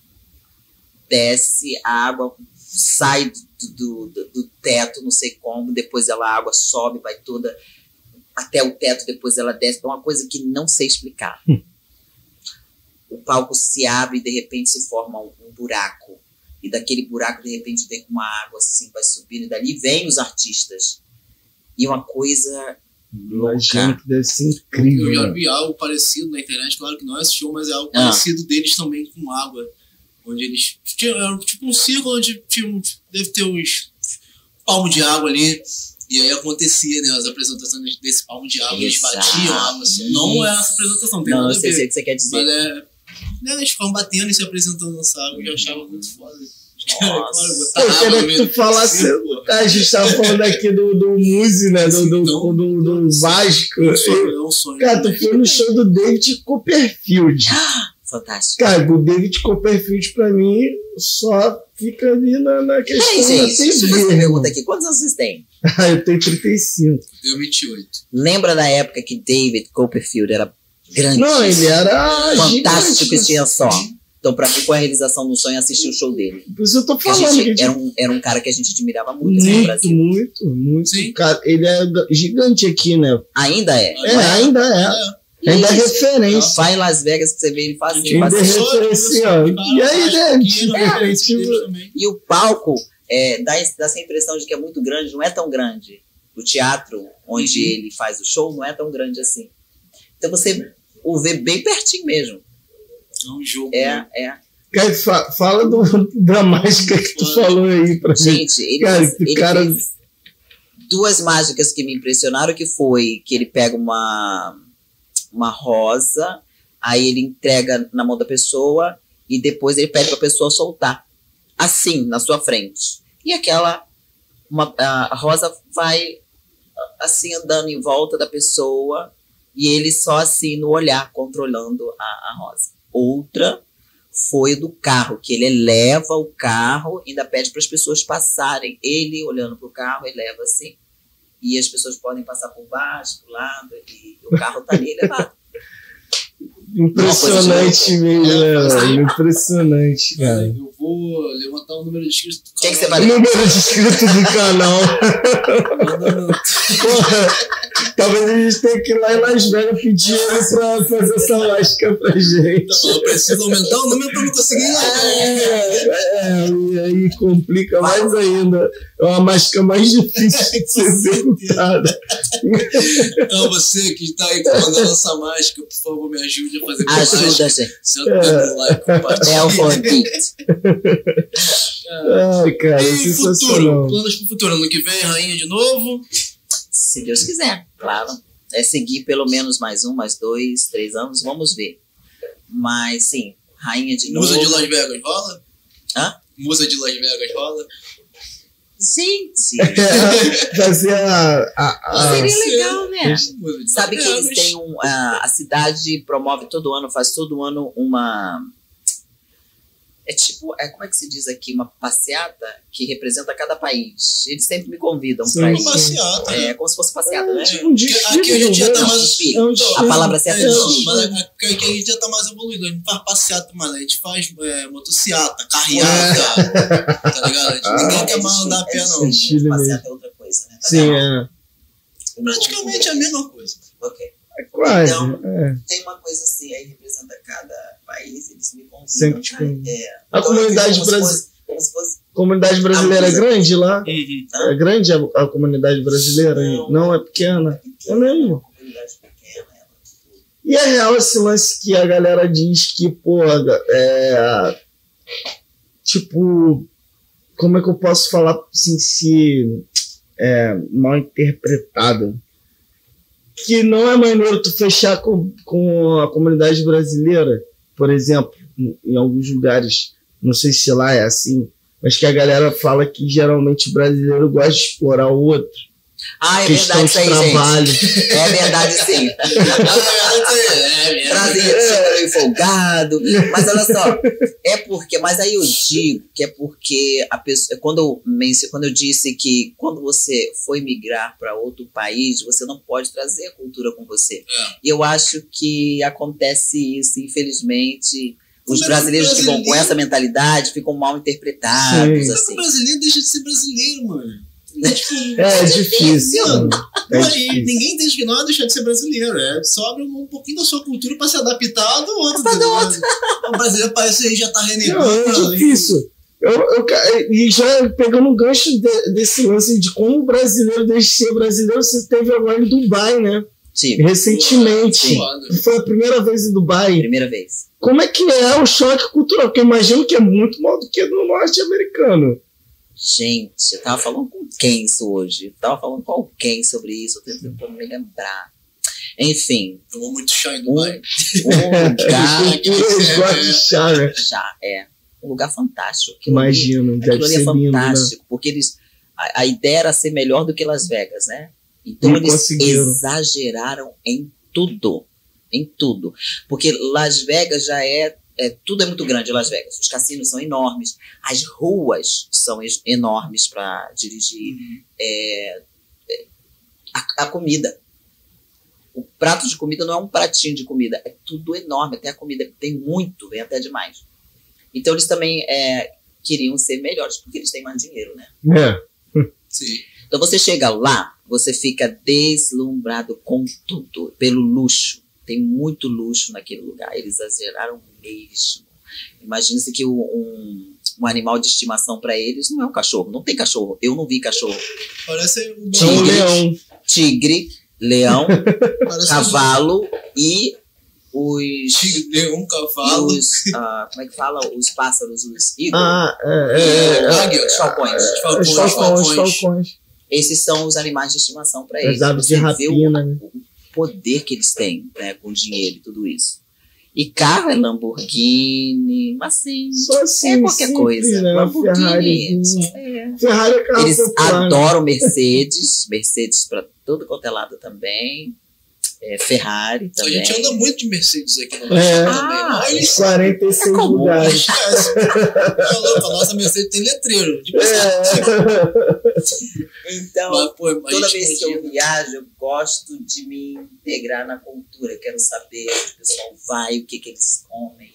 S3: desce, a água sai do, do, do teto, não sei como, depois ela, a água sobe, vai toda até o teto, depois ela desce. É uma coisa que não sei explicar. o palco se abre e de repente se forma um, um buraco. E daquele buraco, de repente, vem uma água assim, vai subindo, e dali vem os artistas. E uma coisa
S2: Imagino
S3: louca.
S2: que deve ser
S1: Eu
S2: incrível.
S1: já
S2: né?
S1: vi algo parecido na internet, claro que não é esse show, mas é algo
S3: Ah.
S1: parecido deles também com água. Onde eles. Tinha, era tipo um círculo onde tinha, deve ter uns palmos de água ali. E aí acontecia, né? As apresentações desse palmo de água, eles
S3: Exato.
S1: batiam a água. Assim. Não é essa apresentação, tem
S3: Não,
S1: nada
S3: eu
S1: a
S3: sei,
S1: ver.
S3: sei o que você quer dizer.
S1: Mas é. Né, eles ficavam batendo e se apresentando nessa água, eu já achava muito foda. Botar
S2: Pô, eu queria
S1: no
S2: que tu falasse. A gente tava falando aqui do, do Muse, né? Do, do, do, do Vasco.
S1: É um sonho, é um sonho.
S2: Cara, tu foi no show do David Copperfield.
S3: Fantástico.
S2: Cara, o David Copperfield, pra mim, só fica ali na, na questão da
S3: gente, deixa eu fazer uma pergunta aqui. Quantos anos vocês têm?
S2: Ah, eu tenho 35.
S1: Deu 28.
S3: Lembra da época que David Copperfield era grande?
S2: Não, ele era
S3: fantástico tinha só. Então, pra mim, foi a realização do sonho assistir o show dele.
S2: Por isso eu tô
S3: a
S2: falando
S3: gente
S2: que
S3: era um, era um cara que a gente admirava muito, no
S2: muito,
S3: Brasil.
S2: muito, muito.
S1: Sim.
S2: Cara, ele é gigante aqui, né?
S3: Ainda é.
S2: É, ainda é. Ainda é referência.
S3: Vai em Las Vegas que você vê ele fazendo.
S2: Ainda é referência, ó. E aí, David? É, tipo.
S3: E o palco é, dá, esse- dá essa impressão de que é muito grande, não é tão grande. O teatro onde
S1: Uhum.
S3: ele faz o show não é tão grande assim. Então você o vê bem pertinho mesmo.
S1: É um jogo.
S3: É, é.
S2: Cara, fa- fala do, da mágica que tu falou aí pra gente.
S3: Gente, ele,
S2: Cara,
S3: fez- ele
S2: cara-
S3: fez duas mágicas que me impressionaram, que foi que ele pega uma, uma rosa, aí ele entrega na mão da pessoa e depois ele pede pra pessoa soltar. Assim, na sua frente. E aquela uma, a rosa vai assim andando em volta da pessoa e ele só assim no olhar controlando a, a rosa. Outra foi do carro, que ele eleva o carro ainda pede para as pessoas passarem. Ele olhando para o carro, eleva assim. E as pessoas podem passar por baixo, por lado, e o carro tá ali elevado.
S2: Impressionante mesmo, né, mano? Impressionante, cara.
S1: Eu vou levantar o número de inscritos do
S3: Quem que você
S1: canal.
S3: vai-
S2: Número de inscritos do canal. Porra, talvez a gente tenha que ir lá em Las Vegas pedir pra fazer essa mágica pra gente.
S1: Eu preciso aumentar o número pra eu não conseguir.
S2: É, é, e aí complica mais ainda. É uma mágica mais difícil de ser executada.
S1: Então você que está aí comandando essa mágica, por favor, me ajude a fazer minha
S3: Ajuda,
S1: mágica.
S3: gente.
S1: Senta no like, compartilha.
S3: É o Forbit.
S2: Ai, cara,
S1: E futuro?
S2: sensacional.
S1: Planos pro futuro. Ano que vem, rainha de novo.
S3: Se Deus quiser, claro. É seguir pelo menos mais um, mais dois, três anos, vamos ver. Mas sim, rainha de novo.
S1: Musa de Las Vegas rola?
S3: Hã?
S1: Musa de Las Vegas rola?
S3: Gente,
S2: fazer a. a, a-
S3: seria legal, né? Sabe que eles têm um. A, a cidade promove todo ano, faz todo ano uma. É tipo, é, como é que se diz aqui? Uma passeata que representa cada país. Eles sempre me convidam
S2: Sim,
S3: pra
S1: Uma
S3: ir.
S1: passeata.
S3: É como se fosse passeata, né?
S2: tipo um desfile,
S1: Aqui a gente já tá mais.
S2: É
S3: A palavra certa
S1: É,
S3: é
S1: não,
S3: desfile.
S1: mas aqui a gente já tá mais evoluído. A gente faz passeata, mano. A gente faz é, motociata, carreata. Tá ligado? A gente-
S2: Ah.
S1: Ninguém quer mais andar a pé, não.
S3: É passeata é outra coisa, né? Tá
S2: Sim, é.
S1: Praticamente a mesma coisa.
S3: Ok.
S2: É quase.
S3: Então,
S2: é.
S3: Tem uma coisa assim, aí representa cada país, eles me convidam.
S2: Sempre te convidam.
S3: é.
S2: A comunidade
S3: como se
S2: brasi-
S3: fosse- Como se fosse.
S2: comunidade brasileira é grande lá?
S1: Uhum.
S2: É grande a, a comunidade brasileira?
S3: Não.
S2: Não, é pequena.
S3: é uma comunidade pequena. ela, tipo,
S2: E é real esse lance que a galera diz que, pô, é. Tipo, como é que eu posso falar assim, se é mal interpretado? Que não é maneiro tu fechar com, com a comunidade brasileira, por exemplo, em, em alguns lugares, não sei se lá é assim, mas que a galera fala que geralmente o brasileiro gosta de explorar o outro.
S3: Ah, é
S2: questão
S3: verdade isso aí,
S2: trabalho.
S3: gente. É verdade sim.
S1: É,
S3: Trazer meio folgado. Mas olha só, é porque, mas aí eu digo que é porque a pessoa, quando eu, quando eu disse que quando você foi migrar para outro país, você não pode trazer a cultura com você.
S1: É.
S3: E eu acho que acontece isso, infelizmente. Os
S1: o
S3: brasileiros que vão com
S1: brasileiro-
S3: essa mentalidade ficam mal interpretados,
S2: Sim.
S1: O
S3: assim.
S1: brasileiro deixa de ser brasileiro, mano. É, tipo,
S2: É difícil. É
S1: Mas
S2: difícil.
S1: ninguém entende que não é deixar de ser brasileiro. É sobra um pouquinho da sua cultura pra se adaptar ao do outro.
S3: Pra do
S1: ligado? O brasileiro parece que já tá renegando.
S2: é difícil. Eu, eu, e já pegando um gancho de- desse lance de como o brasileiro deixa de ser brasileiro, você teve agora em Dubai, né?
S3: Tipo,
S2: Recentemente.
S1: Foda.
S2: Foi a primeira vez em Dubai.
S3: primeira vez.
S2: Como é que é o choque cultural? Porque eu imagino que é muito maior do que no norte-americano.
S3: Gente, eu tava falando com quem isso hoje? Eu tava falando com alguém sobre isso, eu tô tentando me lembrar. Enfim,
S1: Tomou muito chá em
S3: um,
S1: Dubai.
S3: um lugar.
S2: Gosta de chá, né?
S3: Já, é. Um lugar fantástico. Aquilo ali-
S2: Imagino, deve
S3: Aquilo ali é
S2: ser lindo, né?
S3: fantástico, porque eles. A, a ideia era ser melhor do que Las Vegas, né? Então
S2: E
S3: eles exageraram em tudo. Em tudo. Porque Las Vegas já é, é. Tudo é muito grande em Las Vegas. Os cassinos são enormes. As ruas são es- enormes para dirigir. É, é, a, a comida. O prato de comida não é um pratinho de comida, é tudo enorme, até a comida tem muito, vem até demais. Então eles também é, queriam ser melhores, porque eles têm mais dinheiro, né?
S2: É.
S1: Sim.
S3: Então você chega lá, você fica deslumbrado com tudo, pelo luxo. Tem muito luxo naquele lugar, eles exageraram mesmo. Imagina-se que um, um animal de estimação para eles não é um cachorro, não tem cachorro. Eu não vi cachorro.
S1: Parece
S2: É um
S3: Tigre.
S2: leão.
S3: Tigre, leão, cavalo e os.
S1: Tigre, leão, cavalo.
S3: os ah, como é que fala? Os pássaros, os eagles.
S2: Ah, é, é, é,
S1: águia,
S3: os falcões.
S1: Os
S2: Os
S1: falcões,
S2: os.
S3: Esses são os animais de estimação para eles.
S2: As aves de rapina, né?
S3: o poder que eles têm, né, com dinheiro e tudo isso. E carro é Lamborghini, mas
S2: Só assim,
S3: é qualquer
S2: simples,
S3: coisa.
S2: né?
S3: Lamborghini.
S2: Ferrarizinho.
S3: é.
S2: Ferrari é carro
S3: Eles
S2: popular, né?
S3: adoram Mercedes, Mercedes para todo quanto é lado também. É, Ferrari
S1: A
S3: também.
S1: gente anda muito de Mercedes aqui no
S2: É.
S1: Brasil também.
S3: Ah,
S1: Mas
S2: 46
S3: É comum.
S2: lugares.
S1: esquece. Tá louco, a nossa Mercedes tem letreiro. De Mercedes.
S2: É.
S3: Então,
S1: Mas, pô,
S3: toda
S1: a
S3: vez que eu viajo, eu gosto de me integrar na cultura. Quero saber onde o pessoal vai, o que, que eles comem.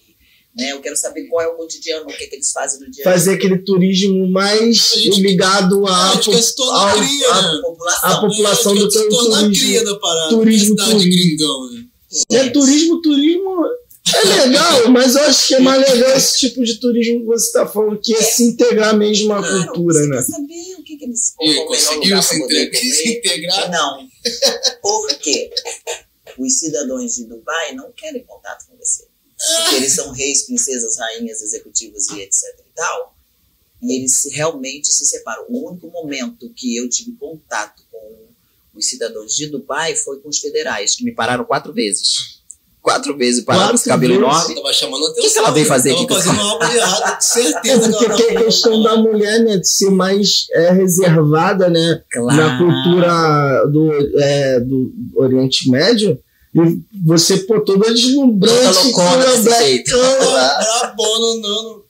S3: Né? Eu quero saber qual é o cotidiano, o que, que eles fazem no dia a dia.
S2: Fazer aquele turismo mais
S1: A gente-
S2: ligado
S1: A
S2: à ao-
S1: cria,
S2: a-
S1: né?
S3: população.
S2: a população
S1: A gente
S2: do
S1: tornar
S2: turismo.
S1: cria da parada.
S2: turismo, turismo.
S1: gringão, né?
S2: É turismo, turismo é legal, mas eu acho que é mais legal esse tipo de turismo que você está falando, que é se integrar mesmo à
S3: Claro,
S2: cultura,
S3: você
S2: né?
S3: quer saber o que, que eles
S1: E
S3: é
S1: conseguiu se, se integrar?
S3: Não. Por quê? Os cidadãos de Dubai não querem contato com você. Porque eles são reis, princesas, rainhas, executivos e etc e tal. E eles realmente se separam. O único momento que eu tive contato com os cidadãos de Dubai foi com os federais, que me pararam quatro vezes. Quatro vezes pararam com esse
S2: Quatro
S3: cabelo
S2: vezes?
S3: enorme.
S1: Tava chamando a atenção.
S3: que ela veio fazer
S1: Tava
S3: aqui?
S1: fazendo algo de errado, certeza
S2: É
S1: que
S2: porque tem a questão da mulher, né, de ser mais é, reservada, né, na cultura do, é, do Oriente Médio. E você, pô, toda deslumbrante,
S3: Toda loucona
S2: toda
S3: desse
S2: black
S3: jeito.
S2: cara.
S1: Era bono andando.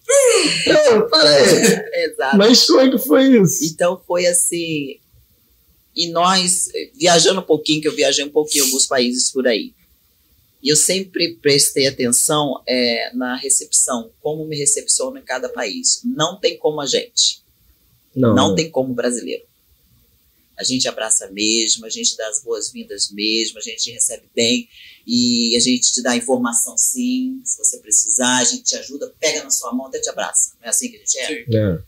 S2: Não.
S3: Exato.
S2: Mas como é que foi isso?
S3: Então foi assim. E nós, viajando um pouquinho, que eu viajei um pouquinho em alguns países por aí. E eu sempre prestei atenção é, na recepção, como me recepcionam em cada país. Não tem como a gente. Não tem como brasileiro. A gente abraça mesmo, a gente dá as boas-vindas mesmo, a gente recebe bem e a gente te dá informação sim, se você precisar, a gente te ajuda, pega na sua mão, até te abraça. Não é assim que a gente é?
S1: Sim.
S2: É.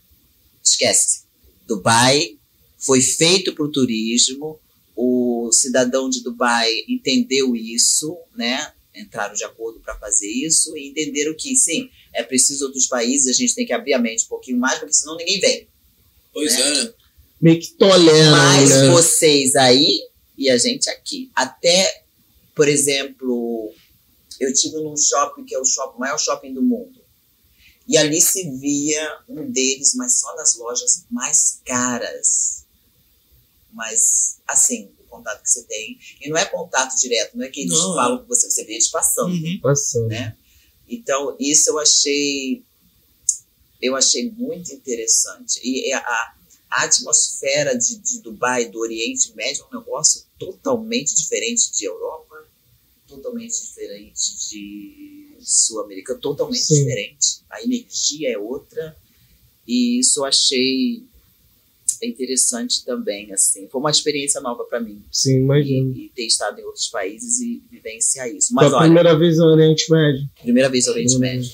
S3: esquece. Dubai foi feito para o turismo, o cidadão de Dubai entendeu isso, né? Entraram de acordo para fazer isso e entenderam que sim, é preciso outros países, a gente tem que abrir a mente um pouquinho mais, porque senão ninguém vem.
S1: Pois é, né?
S2: Meio que tolera,
S3: Mas
S2: né?
S3: vocês aí e a gente aqui. Até, por exemplo, eu tive num shopping que é o shopping, maior shopping do mundo. E ali se via um deles, mas só nas lojas mais caras. Mas, assim, o contato que você tem. E não é contato direto, não é que eles
S1: Não,
S3: falam com você, você vê eles passando
S1: Uhum.
S2: Passando.
S3: né? Então, isso eu achei eu achei muito interessante. E a, a atmosfera de, de Dubai, do Oriente Médio, é um negócio totalmente diferente de Europa, totalmente diferente de Sul-América, totalmente
S2: Sim.
S3: diferente. A energia é outra. E isso eu achei interessante também, assim. Foi uma experiência nova para mim.
S2: Sim, imagino.
S3: E, e ter estado em outros países e vivenciar isso. Mas olha,
S2: primeira vez no Oriente Médio.
S3: Primeira vez no Oriente. Médio.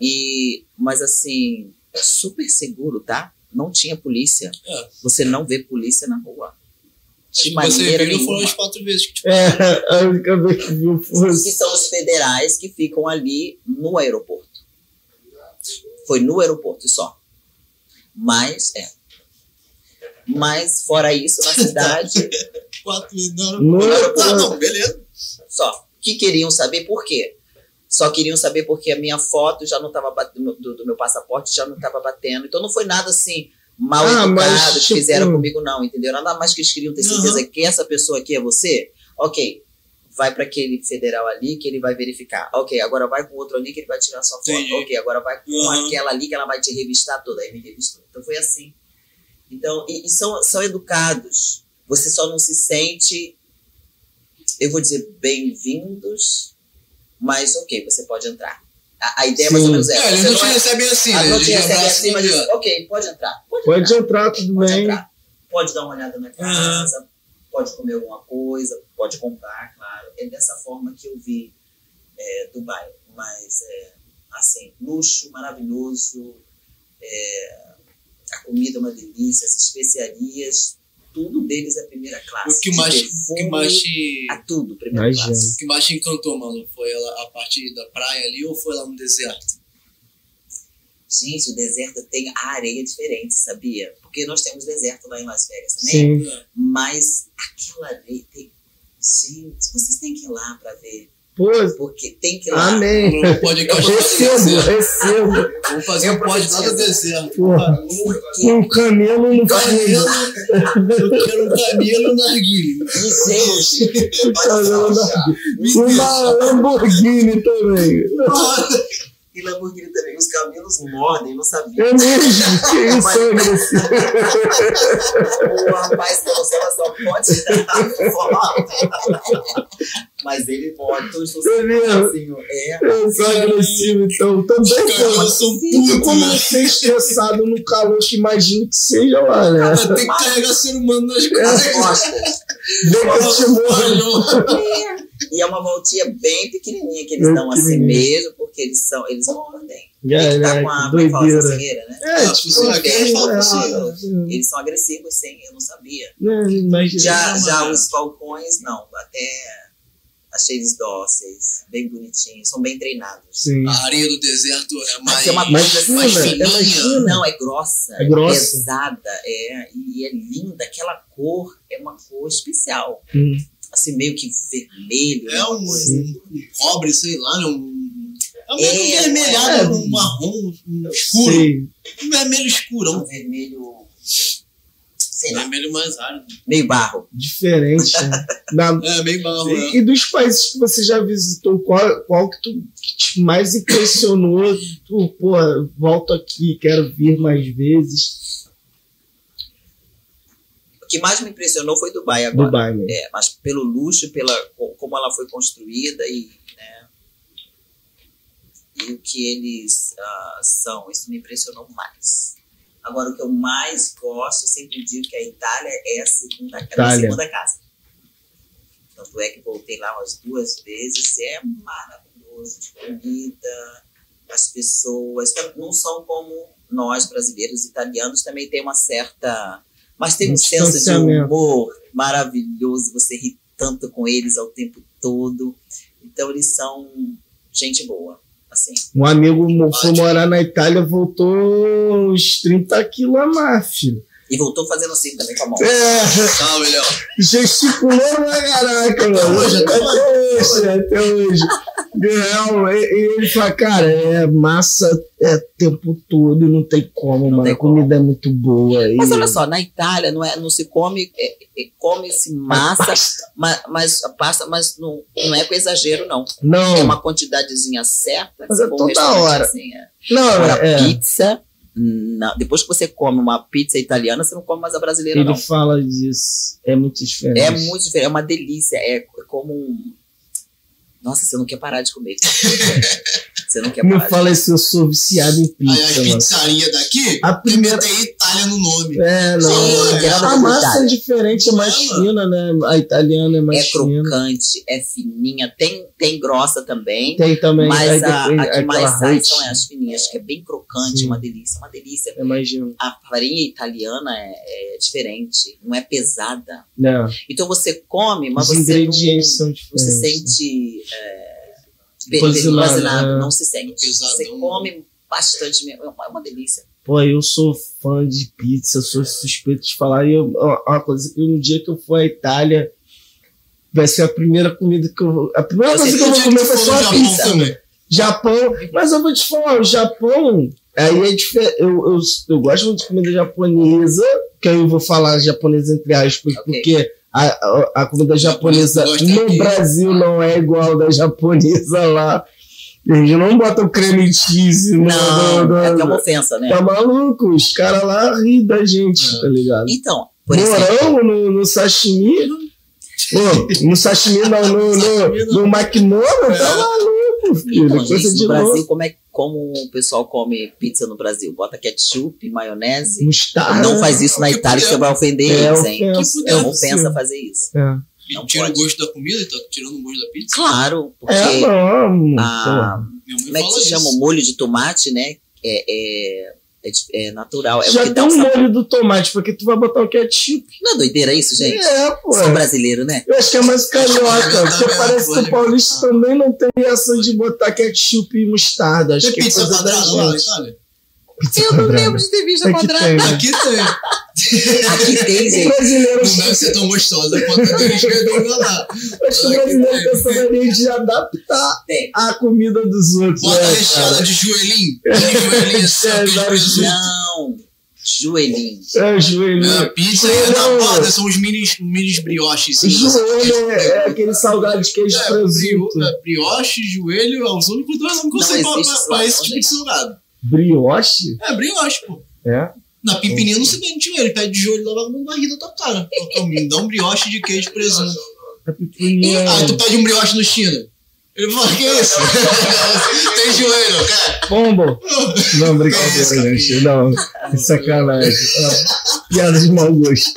S3: E, mas assim, é super seguro, tá? Não tinha polícia.
S1: É.
S3: Você não vê polícia na rua.
S1: Acho
S3: De
S1: que você
S3: maneira
S1: viu foram as quatro vezes que te
S2: É, a única vez que viu foi
S3: Que são os federais que ficam ali no aeroporto. Foi no aeroporto só. Mas, é. Mas, fora isso, na cidade,
S1: quatro vezes. Não,
S2: No
S1: não,
S2: aeroporto.
S1: não, não, beleza.
S3: só. Que queriam saber por quê? Só queriam saber porque a minha foto já não estava do, do meu passaporte já não estava batendo. Então não foi nada assim mal
S2: Ah,
S3: educado que
S2: tipo-
S3: fizeram comigo, não, entendeu? Nada mais que eles queriam ter certeza
S1: Uhum.
S3: que essa pessoa aqui é você. Ok, vai para aquele federal ali que ele vai verificar. Ok, agora vai com outro ali que ele vai tirar sua foto.
S1: Entendi.
S3: Ok, agora vai com
S1: Uhum.
S3: aquela ali que ela vai te revistar toda. Aí me revistou. Então foi assim. Então, e, e são, são educados. Você só não se sente, eu vou dizer, bem-vindos, mas ok, você pode entrar. A, a ideia é mais ou
S2: Sim.
S3: menos essa.
S1: É, eles
S3: Você
S1: não te
S3: é-
S1: recebem assim,
S3: ah,
S1: né?
S3: não te recebe
S1: abraçam
S3: assim, mas diz,
S1: ó.
S3: ok, pode entrar. Pode,
S2: Pode
S3: entrar.
S2: entrar, tudo
S3: Pode
S2: bem.
S3: entrar. Pode dar uma olhada na casa, pode comer alguma coisa, pode comprar, claro. É dessa forma que eu vi é, Dubai. Mas, é, assim, luxo maravilhoso, é, a comida é uma delícia, as especiarias tudo deles é primeira classe.
S1: O que mais, o que mais te.
S3: A tudo, primeira
S2: Imagino.
S3: classe.
S1: O que mais te encantou, mano? Foi ela, a parte da praia ali ou foi lá no deserto?
S3: Gente, o deserto tem a areia diferente, sabia? Porque nós temos deserto lá em Las Vegas também.
S2: Sim.
S3: Mas aquela areia tem. Gente, vocês têm que ir lá pra ver.
S2: Pô,
S3: Porque tem que ir lá.
S2: amém.
S1: No podcast
S2: Recebo, recebo.
S1: Vamos fazer um pod lá do deserto.
S2: Um camelo no
S1: Camelo, eu quero um camelo na arguilha.
S2: Um camelo na Uma Lamborghini também.
S3: E Lamborghini também. Os camelos mordem, não sabia.
S2: É mesmo? Que isso, agressivo.
S3: O rapaz assim, ela só pode dar foto. Mas ele pode, todos os
S2: É mesmo?
S3: assim, é.
S2: Eu sou agressivo, então também
S1: Os camelos
S2: pô.
S1: são
S2: E
S1: putos,
S2: como ser estressado no calor que imagino que seja lá, né?
S1: Tem que carregar ser humano nas
S3: As
S1: costas.
S3: costas.
S2: Vem que eu te morro.
S3: É. E é uma voltinha bem pequenininha que eles
S2: Bem
S3: dão assim
S2: pequenininha.
S3: mesmo, porque eles são, eles mordem.
S2: É,
S3: tá
S2: né?
S3: com a, é
S2: doideira.
S3: né?
S2: É,
S1: Ah,
S2: tipo,
S1: é
S2: é,
S3: Eles são agressivos, sim, eu não sabia.
S2: Não.
S3: Já, já os falcões, não. Até achei eles dóceis, bem bonitinhos, são bem treinados.
S2: Sim.
S1: A areia do deserto é mais.
S3: É uma
S2: Mais
S3: coisa
S2: fina,
S1: mais
S2: é
S1: fininha.
S2: mais fina.
S3: Não, é grossa,
S2: É grossa.
S3: pesada, é, e é linda. Aquela cor é uma cor especial.
S2: Hum.
S3: Assim, meio que vermelho.
S1: É
S3: né,
S1: um, um cobre, sei lá, né? Um, é um
S3: É,
S1: meio vermelhado,
S2: é.
S1: um marrom, um escuro.
S2: Sei.
S1: Um vermelho
S3: Um
S1: escurão.
S3: vermelho, sei
S1: Um
S3: lá,
S1: vermelho mais árido.
S3: meio barro.
S2: Diferente. né? Da-
S1: É, meio barro.
S2: E,
S1: é.
S2: e dos países que você já visitou, qual, qual que, tu, que te mais impressionou? Tu, pô, volto aqui, quero vir mais vezes.
S3: O que mais me impressionou foi Dubai agora.
S2: Dubai mesmo.
S3: É, mas pelo luxo, pela co- como ela foi construída e, né, e o que eles ah, são, isso me impressionou mais. Agora, o que eu mais gosto, eu sempre digo que a Itália é a segunda, é a
S2: Itália.
S3: segunda casa. Tanto é que voltei lá umas duas vezes, é maravilhoso, de comida, as pessoas não são como nós brasileiros, italianos também tem uma certa, mas tem um senso de humor maravilhoso, você ri tanto com eles ao tempo todo. Então eles são gente boa, assim.
S2: Um amigo foi morar na Itália, voltou uns 30 quilos a mais, filho.
S3: E voltou fazendo assim também com a mão.
S2: É,
S1: Salve, Léo.
S2: gesticulou pra caraca, mano.
S1: hoje, até
S2: até hoje, até hoje. Não, e, e ele fala, cara, é massa é tempo todo, não tem como, mano.
S3: tem
S2: A comida é muito boa.
S3: Mas
S2: e-
S3: olha só, na Itália não, é, não se come, é, é, come-se massa, mas, mas pasta, mas não, não é com exagero, não.
S2: Não,
S3: É uma quantidadezinha certa.
S2: Mas é toda hora.
S3: Assim, é.
S2: não,
S3: Agora,
S2: é.
S3: pizza, não. depois que você come uma pizza italiana, você não come mais a brasileira,
S2: Ele
S3: não.
S2: fala disso. É muito diferente.
S3: É muito diferente, é uma delícia. É como um. Nossa, você não quer parar de comer. você não quer
S2: Não
S3: parar
S2: fala isso, eu sou viciado em
S1: Aí
S2: pizza,
S1: as
S2: mano.
S1: pizzarias daqui,
S2: A primeira-
S1: tem Itália no nome.
S2: É, não.
S3: Nada
S2: a massa é diferente, é mais
S1: Não,
S2: fina, né? A italiana é mais
S3: É
S2: fina.
S3: crocante, é fininha, tem, tem grossa também.
S2: Tem também.
S3: Mas
S2: aí
S3: a,
S2: depois
S3: a que mais sai são as fininhas, que é bem crocante,
S2: Sim.
S3: uma delícia, uma delícia.
S2: Imagino.
S3: A farinha italiana é, é diferente, não é pesada.
S2: Não.
S3: Então você come, mas
S2: Os
S3: você
S2: ingredientes
S3: não,
S2: são
S3: você
S2: diferentes.
S3: sente é,
S2: né?
S3: não se sente.
S1: Pesadão.
S3: Você come bastante, mesmo, é uma, é uma delícia.
S2: Pô, eu sou fã de pizza, sou suspeito de falar. E eu, uma coisa que um dia que eu for à Itália, vai ser a primeira comida que eu vou. A primeira
S3: Você
S2: coisa que eu vou comer
S1: no
S2: uma
S1: Japão
S2: pizza.
S1: também.
S2: Japão, mas eu vou te falar, o Japão, aí é diferente. Eu, eu, eu gosto muito de comida japonesa, que aí eu vou falar japonesa entre aspas,
S3: Ok.
S2: porque a, a, a comida japonesa no. Brasil não é igual da japonesa lá. Eles não botam creme cheese
S3: Não,
S2: no-
S3: é
S2: no-
S3: até uma ofensa, né?
S2: Tá maluco? Os caras lá riem da gente, tá ligado?
S3: Então, por exemplo,
S2: Morango no, no sashimi. Pô, no sashimi não, no, no, no makimono, tá maluco, filho.
S3: então, gente, no Brasil, como, é, como o pessoal come pizza no Brasil? Bota ketchup, maionese.
S2: Mostarda.
S3: Não faz isso na
S1: que
S3: Itália, que você vai ofender
S2: É
S3: eles, hein? É
S1: puder.
S3: ofensa fazer isso.
S2: É,
S1: E
S3: Não
S1: tira
S3: pode.
S1: o gosto da comida, tá tirando o gosto da pizza.
S3: Claro, porque
S2: é não.
S3: a, como é que se chama? O molho de tomate, né? É, é, É, é natural. É
S2: Já tem
S3: dá
S2: um
S3: sabor.
S2: molho do tomate, porque tu vai botar o ketchup.
S3: Não é doideira isso, gente?
S2: É, pô.
S3: Sou brasileiro, né?
S2: Eu acho que é mais carioca, porque parece que o paulista também não tem essa de botar ketchup e mostarda. Acho
S1: Tem
S2: que é
S1: pizza
S2: coisa da
S1: quadrada lá?
S2: Pizza
S3: Eu não lembro de ter visto a
S2: É que
S3: quadrada.
S2: né?
S1: Aqui tem.
S3: Aqui tem,
S2: O
S3: gente.
S2: brasileiro,
S1: Não deve ser tão gostosa quanto a que a gente ganhou lá.
S2: acho que o brasileiro tem essa mania de adaptar
S3: Tem.
S2: a comida dos outros.
S1: Bota
S2: né,
S1: recheada de joelhinho. Mini joelhinho assim,
S2: É, não.
S3: Joelhinho.
S2: É, joelho.
S1: É, pizza é na borda, são os minis, minis brioches. assim.
S2: Joelho é, é aquele salgado de queijo
S1: É,
S2: presunto.
S1: brio- é, brioche, joelho, é os únicos dois que eu
S3: Não
S1: pra,
S3: existe
S1: pra, esse tipo de salgado.
S2: Brioche?
S1: É, brioche, pô.
S2: É.
S1: Na pipininha não se vende joelho, pede joelho lá, vai vai rir da tua cara. Me dá um brioche de queijo e presunto.
S2: Pipininha.
S1: Ah, tu pede um brioche no China. Ele fala, que isso? Tem joelho, cara.
S2: Pombo? Não, brincadeira, gente. Não, que sacanagem. Ah, piada de mau gosto.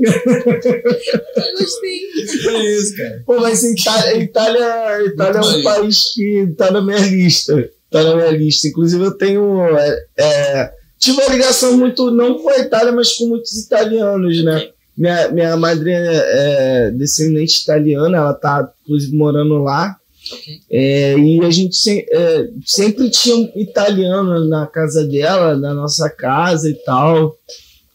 S3: Eu gostei.
S1: É isso, cara.
S2: Pô, mas Itália, Itália, Itália é um país que tá na minha lista. Tá na minha lista. Inclusive, eu tenho. É, é, tive uma ligação muito, não com a Itália, mas com muitos italianos, né? Minha, minha madrinha é descendente italiana, ela tá, inclusive, morando lá.
S3: Ok.
S2: É, e a gente se- é, sempre tinha um italiano na casa dela, na nossa casa e tal.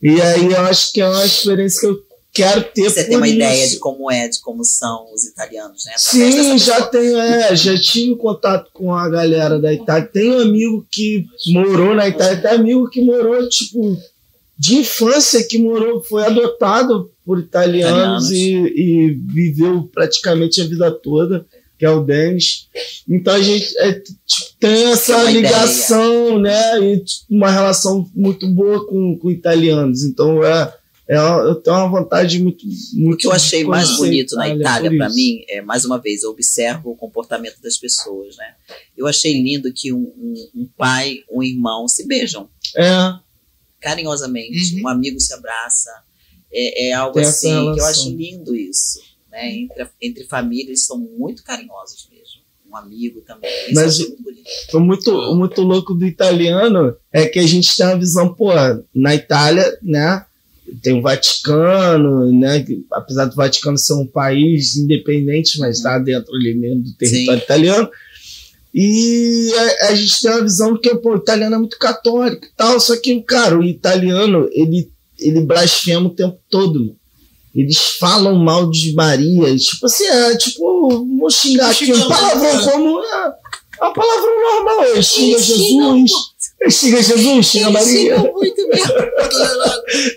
S2: E aí eu acho que é uma experiência que eu quero ter
S3: Você tem uma
S2: isso.
S3: ideia de como é, de como são os italianos, né? Através
S2: Sim, já tenho, é, já tive contato com a galera da Itália. Tem um amigo que morou na Itália, tem amigo que morou, tipo, de infância, que morou, foi adotado por italianos,
S3: Italianos.
S2: E, e viveu praticamente a vida toda, que é o Denis. Então a gente é, tipo, tem essa
S3: Tem
S2: ligação, né? E tipo, uma relação muito boa com, com italianos. Então é. É uma- eu tenho uma vontade muito. muito
S3: O que eu achei mais bonito na Itália, para mim, é, mais uma vez, eu observo o comportamento das pessoas, né? Eu achei lindo que um, um- um pai, um irmão se beijam
S2: É.
S3: carinhosamente,
S1: Uhum.
S3: um amigo se abraça. É, é algo
S2: Tem
S3: assim que eu acho lindo isso, né? Entre, entre famílias são muito carinhosos mesmo. Um amigo também. Isso
S2: Mas
S3: achei muito bonito.
S2: O muito, o muito louco do italiano é que a gente tem uma visão, pô, na Itália, né? Tem o Vaticano, né? que, apesar do Vaticano ser um país independente, mas está dentro ali mesmo do território
S3: Sim.
S2: italiano. E a, a gente tem uma visão que pô, o italiano é muito católico e tal, só que, cara, o italiano, ele, ele blasfema o tempo todo. mano. Eles falam mal de Maria, tipo assim, é tipo, vou xingar aqui um palavrão como é, é um palavrão normal, ele xinga Jesus, xinga Jesus, xinga
S3: Eles
S2: Maria.
S3: xingam muito mesmo,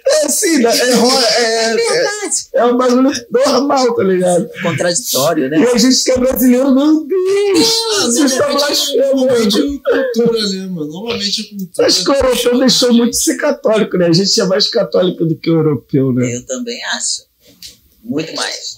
S2: É assim, é,
S3: é
S2: é, é,
S3: verdade.
S2: é um bagulho normal, tá ligado?
S3: Contraditório, né?
S2: E a gente que é brasileiro, meu Deus,
S1: Ah,
S2: você está
S1: normalmente,
S2: blasfemando.
S1: é cultura, né, mano? Normalmente é cultura.
S2: Acho que o europeu deixou muito de ser católico, né? A gente é mais católico do que o europeu, né?
S3: Eu também acho. Muito mais.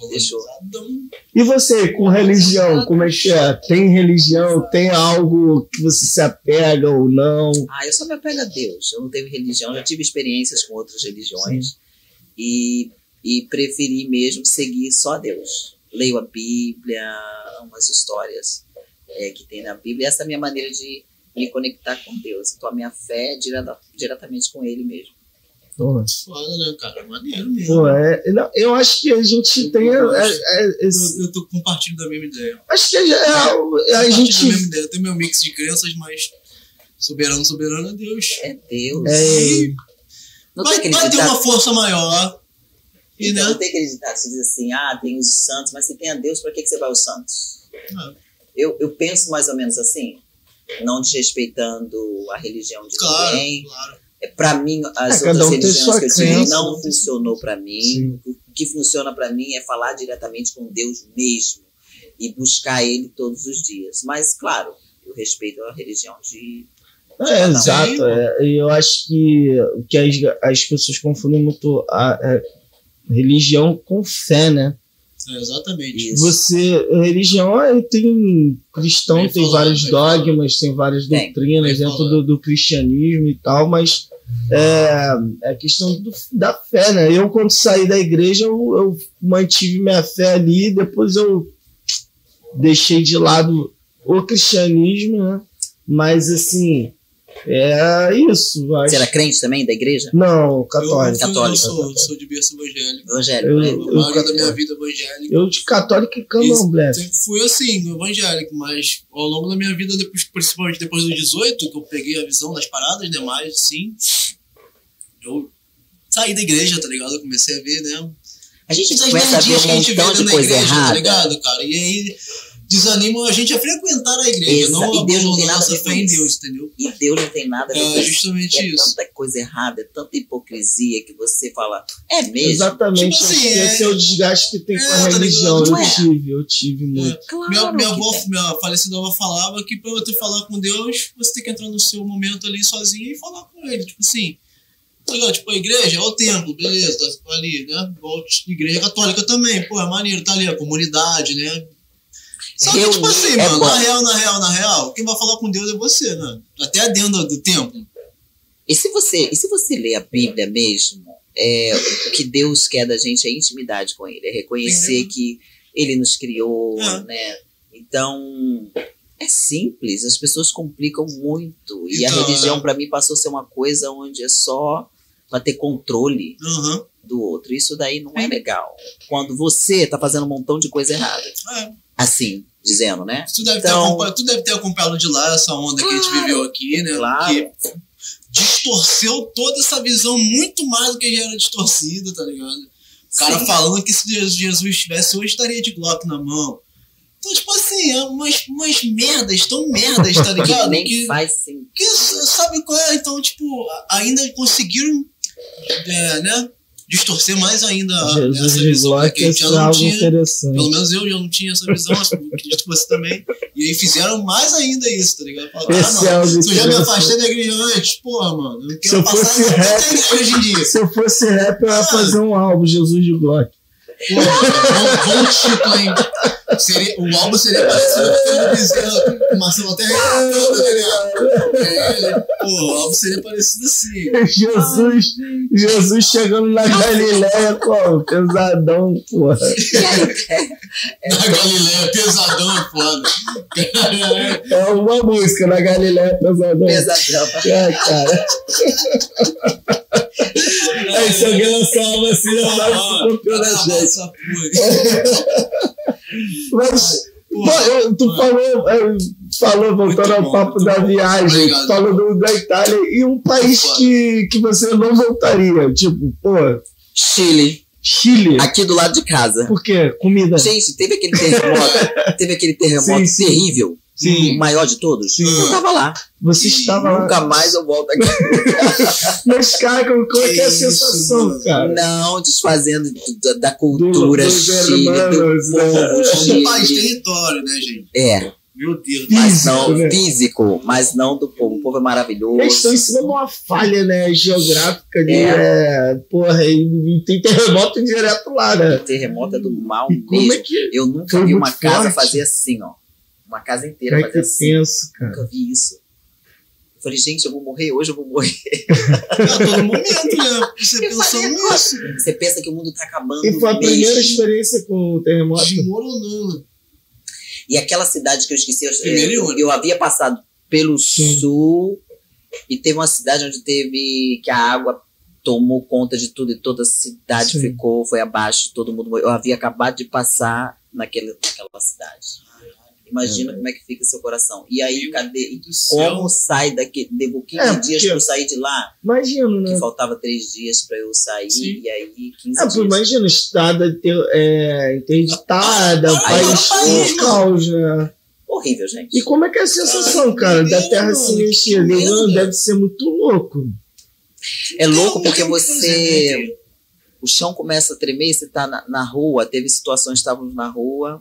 S2: E você, com religião, como é que é? Tem religião? Tem algo que você se apega ou não?
S3: Ah, eu só me apego a Deus. Eu não tenho religião, já tive experiências com outras religiões e, e preferi mesmo seguir só a Deus. Leio a Bíblia, amo as histórias é, que tem na Bíblia. Essa é a minha maneira de me conectar com Deus. Então a minha fé é direta, diretamente com Ele mesmo.
S2: Pô,
S1: Foda, né, cara? Maneiro mesmo.
S2: pô, é, não, eu acho que a gente tem. é, é, esse-
S1: Eu, eu tô compartilho da mesma ideia.
S2: acho que é, é, a
S1: da
S2: gente.
S1: mesma ideia. Eu tenho meu mix de crenças, mas soberano, soberano é Deus.
S3: É Deus.
S2: É,
S1: Vai, vai ter uma força maior. E,
S3: Então,
S1: né?
S3: não tem que se diz assim, ah, tem os santos, mas se tem a Deus, para que, que você vai aos santos?
S1: Ah,
S3: Eu, eu penso mais ou menos assim, não desrespeitando a religião de
S1: Claro,
S3: ninguém.
S1: claro.
S3: É, para mim, as
S2: É,
S3: outras
S2: um
S3: religiões que eu tive
S2: crença.
S3: não funcionou para mim.
S2: Sim.
S3: O que funciona para mim é falar diretamente com Deus mesmo e buscar Ele todos os dias. Mas, claro, eu respeito a religião de.
S2: É,
S3: Não.
S2: exato. é, eu acho que, que as, as pessoas confundem muito a, a religião com fé, né?
S1: É, exatamente.
S3: Isso.
S2: Você, religião é, tem cristão,
S1: Bem
S2: tem vários dogmas, tem várias doutrinas
S1: bem
S2: dentro do, do cristianismo e tal, mas é, é questão do- da fé, né? Eu, quando saí da igreja, eu, eu mantive minha fé ali, depois eu deixei de lado o cristianismo, né? Mas, assim, É isso. Acho.
S3: Você era crente também da igreja?
S2: Não,
S1: Eu,
S2: católico.
S1: eu,
S3: Católico.
S1: sou, sou de berço evangélico.
S3: Evangélico,
S2: Eu-
S3: né?
S1: A
S2: eu-
S1: maioria da minha vida evangélica.
S2: Eu de católico e candomblé.
S1: Sempre fui assim, evangélico, mas ao longo da minha vida, depois, principalmente depois dos 18, que eu peguei a visão das paradas, demais, assim, eu saí da igreja, tá ligado? Eu comecei a ver, né?
S3: A gente começa a ver
S1: merdinhas que a
S3: um
S1: gente vê
S3: montão de
S1: dentro da
S3: coisa
S1: igreja, tá
S3: errada.
S1: ligado, cara? E aí desanima a gente a frequentar a igreja,
S3: Exa-
S1: não
S3: e Deus não tem nada a
S1: nossa
S3: ver com
S1: fé em. Deus, entendeu?
S3: E Deus não tem nada a ver com
S1: É
S3: isso.
S1: justamente
S3: É
S1: isso.
S3: tanta coisa errada, é tanta hipocrisia que você fala, é mesmo?
S2: Exatamente.
S1: Tipo assim, é-
S2: esse é o desgaste que tem
S1: É,
S2: com a
S1: tá
S2: religião.
S1: ligado?
S2: Eu
S3: é?
S2: tive, eu tive muito.
S3: Claro
S1: Minha, minha
S3: que
S1: avó,
S3: tem.
S1: minha falecida avó falava que pra você falar com Deus, você tem que entrar no seu momento ali sozinho e falar com ele. Tipo assim, tá ligado? Tipo, a igreja é o templo, beleza, tá ali, né? Igual a igreja católica também, pô, é maneiro, tá ali, a comunidade, né? Só que, tipo assim,
S3: é
S1: mano,
S3: bom.
S1: na real, na real, na real, quem vai falar com Deus é você, né? Até dentro do templo.
S3: E se você, e se você lê a Bíblia mesmo, é, o que Deus quer da gente é intimidade com Ele, é reconhecer
S1: Entendeu?
S3: que Ele nos criou,
S1: É.
S3: né? Então é simples, as pessoas complicam muito e a
S1: Então,
S3: religião
S1: é.
S3: para mim passou a ser uma coisa onde é só para ter controle
S1: Aham.
S3: do outro. Isso daí não é legal. Quando você tá fazendo um montão de coisa errada,
S1: É.
S3: assim dizendo, né?
S1: Tu deve, ter
S3: Então-
S1: acompanhado, tu deve ter acompanhado de lá essa onda que a gente viveu aqui, né?
S3: Claro.
S1: Que distorceu toda essa visão muito mais do que já era distorcida, tá ligado? O cara
S3: Sim.
S1: falando que se Jesus- estivesse hoje, estaria de Glock na mão. Então, tipo assim, é umas, umas merdas tão merdas, tá ligado?
S3: nem
S1: que,
S3: faz sentido.
S1: que sabe qual é? Então, tipo, ainda conseguiram, é, né? Distorcer mais ainda
S2: Jesus
S1: essa visão né, que a gente
S2: é
S1: já não
S2: algo
S1: tinha. Pelo menos eu já não tinha essa visão, acho que acredito que você também. E aí fizeram mais ainda isso, tá ligado? Falaram,
S2: Esse é
S1: ah,
S2: algo
S1: mano, se eu já me afastei da igreja antes, porra, mano, eu
S2: Se
S1: quero
S2: eu
S1: passar
S2: fosse rap-
S1: hoje em dia.
S2: Se eu fosse rap, eu ia
S1: Ah.
S2: fazer um álbum, Jesus de Glock.
S1: Porra, bom, bom título, hein? Seria, o álbum seria parecido com o Bezerra, Marcelo tá ligado? É, ele- Pô, o álbum seria parecido assim.
S2: Jesus, Jesus chegando na Galileia, como? Pesadão, porra.
S1: Na Galileia, pesadão é foda. Caralho.
S2: É uma música na Galileia, pesadão.
S3: Pesadão.
S2: É, cara. Aí se alguém lançar uma vacina, sabe se copiou na gente. Mas, pô, eu- tu falou, é, falou, voltando
S1: Muito
S2: ao
S1: bom,
S2: papo da
S1: bom.
S2: viagem,
S1: Obrigado.
S2: falou do, da Itália e um país que, que você não voltaria. Tipo, pô,
S3: Chile,
S2: Chile.
S3: aqui do lado de casa.
S2: Por quê? Comida.
S3: Gente, teve aquele terremoto, teve aquele terremoto
S2: Sim, sim.
S3: terrível,
S2: Sim.
S3: O maior de todos.
S2: Sim.
S3: Eu tava lá.
S2: Você estava lá.
S3: Nunca mais eu volto aqui.
S2: Mas, cara, como, é que é a
S1: isso,
S2: sensação,
S1: mano.
S2: cara?
S3: Não, desfazendo do- da, da cultura
S2: Do-
S3: Chile, do
S2: hermanos,
S3: povo
S2: né?
S1: Um país
S3: Chile.
S1: território, né, gente?
S3: É,
S1: Meu Deus.
S3: mas
S2: Físico,
S3: não
S2: né?
S3: físico, mas não do povo. O povo é maravilhoso.
S2: Eles estão em cima de uma falha, né, geográfica ali, é. porra, e, e tem terremoto direto lá, né?
S3: O terremoto é do mal
S2: E como
S3: mesmo.
S2: é que
S3: Eu nunca
S2: Foi
S3: vi uma casa
S2: forte.
S3: fazer assim, ó. Uma casa inteira
S2: como é
S3: fazer
S2: que
S3: assim.
S2: penso, cara?
S3: Nunca vi isso. Eu falei, gente, eu vou morrer hoje, eu vou morrer.
S1: A todo momento, né? Você
S3: Eu falei,
S1: pensando nisso.
S3: Você pensa que o mundo tá acabando.
S2: E foi a
S3: mesmo.
S2: primeira experiência com o terremoto?
S1: Desmoronando.
S3: E aquela cidade que eu esqueci, eu, eu,
S1: único.
S3: eu havia passado pelo
S2: Sim.
S3: sul e teve uma cidade onde teve que a água tomou conta de tudo e toda a cidade
S2: Sim.
S3: ficou, foi abaixo, todo mundo morreu. Eu havia acabado de passar naquele, naquela cidade. Imagina como é que fica seu coração. E aí,
S1: Meu
S3: cadê? E como sai daqui? Levou 15
S2: É,
S3: dias pra eu sair de lá,
S2: Imagino, né?
S3: que faltava 3 dias pra eu sair,
S1: Sim.
S3: e aí 15
S2: É,
S3: dias.
S2: imagina, estrada é, interditada,
S1: Ah,
S2: país
S1: ah,
S2: caos, né?
S3: Horrível, gente.
S2: E como é que é a sensação, cara, da terra se mexer Deve ser muito louco.
S3: É louco porque
S1: o
S3: você.
S1: né?
S3: o chão começa a tremer, você tá na, na rua, teve situações, estávamos na rua,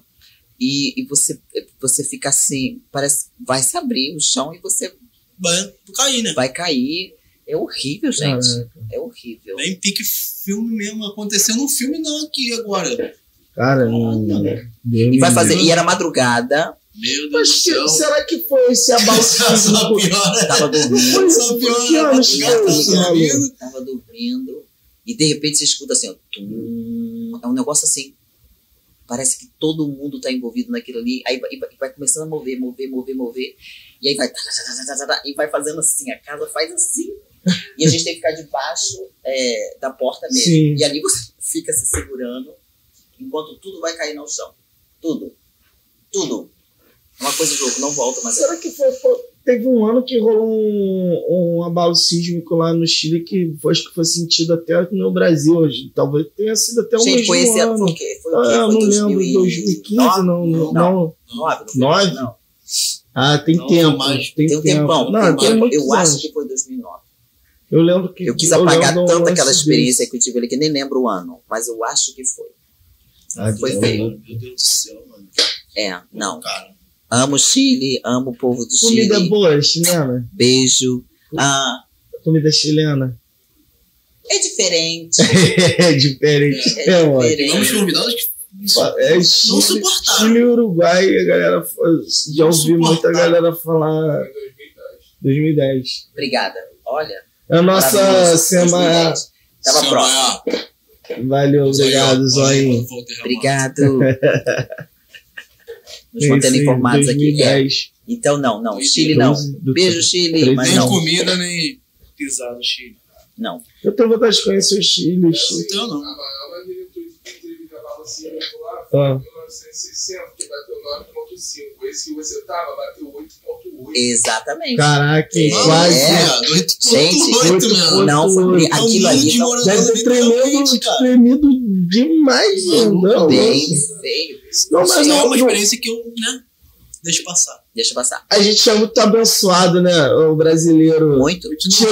S3: e, e você, você fica assim, parece vai se abrir o chão e você
S1: Vai cair, né?
S3: vai cair. É horrível, gente.
S2: Caraca.
S3: É horrível.
S1: Bem pique filme mesmo. Acontecendo um filme não aqui agora.
S2: Cara, não. Deus
S3: E vai fazer.
S2: livre.
S3: E era madrugada,
S1: Meu Deus
S2: Mas
S1: do
S2: que,
S1: céu.
S2: será que foi esse abalo
S1: Só piora.
S3: tava dormindo,
S1: Só piora.
S2: isso,
S1: tá
S3: tava dormindo, e de repente você escuta assim, ó, tum, é um negócio assim. Parece que todo mundo tá envolvido naquilo ali. Aí vai, vai- começando a mover, mover, mover, mover. E aí vai. e vai fazendo assim. A casa faz assim. E a gente tem que ficar debaixo é, da porta mesmo.
S2: Sim.
S3: E ali você fica se segurando enquanto tudo vai cair no chão. Tudo. Tudo. Uma coisa de louco, não volta mais.
S2: Será que foi- teve um ano que rolou um, um abalo sísmico lá no Chile que foi- acho que foi sentido até no Brasil hoje. Talvez tenha sido até um
S3: Gente, foi esse ano.
S2: ano.
S3: Foi o quê? Foi o quê?
S2: Ah,
S3: Foi
S2: não lembro,
S3: 2009?
S2: 2015, não, não,
S3: Não.
S2: não.
S3: Nove, não? Não.
S2: Ah, tem
S1: Não,
S2: tempo.
S1: mais.
S2: Tem,
S3: Tem um
S2: tempo.
S3: tempão.
S2: Não,
S3: tem
S2: tem
S3: eu acho
S2: anos.
S3: que foi 2009.
S2: Eu lembro que.
S3: Eu quis apagar
S2: lembro
S3: tanto aquela experiência
S2: desse.
S3: que eu tive ali que nem lembro o ano, mas eu acho que foi.
S2: Ah,
S3: Foi feio.
S1: Meu Deus do céu, mano.
S3: É, não.
S1: Cara,
S3: Amo Chile, amo o povo do
S2: Comida
S3: Chile.
S2: boa, chilena.
S3: Beijo. Ah,
S2: Comida chilena.
S3: é diferente.
S2: É diferente.
S3: É
S2: É,
S3: diferente.
S1: tivemos convidados que.
S2: É
S1: Não
S2: Chile,
S1: suportaram.
S2: Chile e Uruguai, a galera já
S1: Não
S2: ouvi muita galera falar 2010.
S3: Obrigada. Olha.
S2: A nossa semana.
S3: 2010. Tava
S1: é.
S2: Valeu, obrigado, Zoinho.
S3: Obrigado. Nos mantendo
S2: Esse
S3: informados aqui. É.
S2: 2010.
S3: Então, não, não. Chile não.
S2: 12 do-
S3: Beijo, Chile. Mas
S1: Nem
S3: não.
S1: comida, nem pisar no Chile.
S3: Não.
S2: Eu tenho vontade de conhecer o Chile.
S1: Então, não.
S2: Ah.
S4: Foi em 1960, que bateu 9.5. Esse que você tava bateu 8.8.
S3: Exatamente.
S2: Caraca,
S3: É.
S2: quase.
S1: Viado, oito
S3: Gente,
S1: ponto oito,
S2: oito
S1: meu.
S2: ponto
S3: Não, foi aquilo ali.
S1: de
S3: Não,
S2: Deve ter tremido, demais, não.
S3: bem feio.
S2: Não, mas
S1: Isso é
S2: não,
S1: uma
S2: não.
S1: experiência que eu, né, deixo passar.
S3: Deixa eu passar.
S2: A gente é muito abençoado, né? O brasileiro.
S3: Muito.
S1: A gente não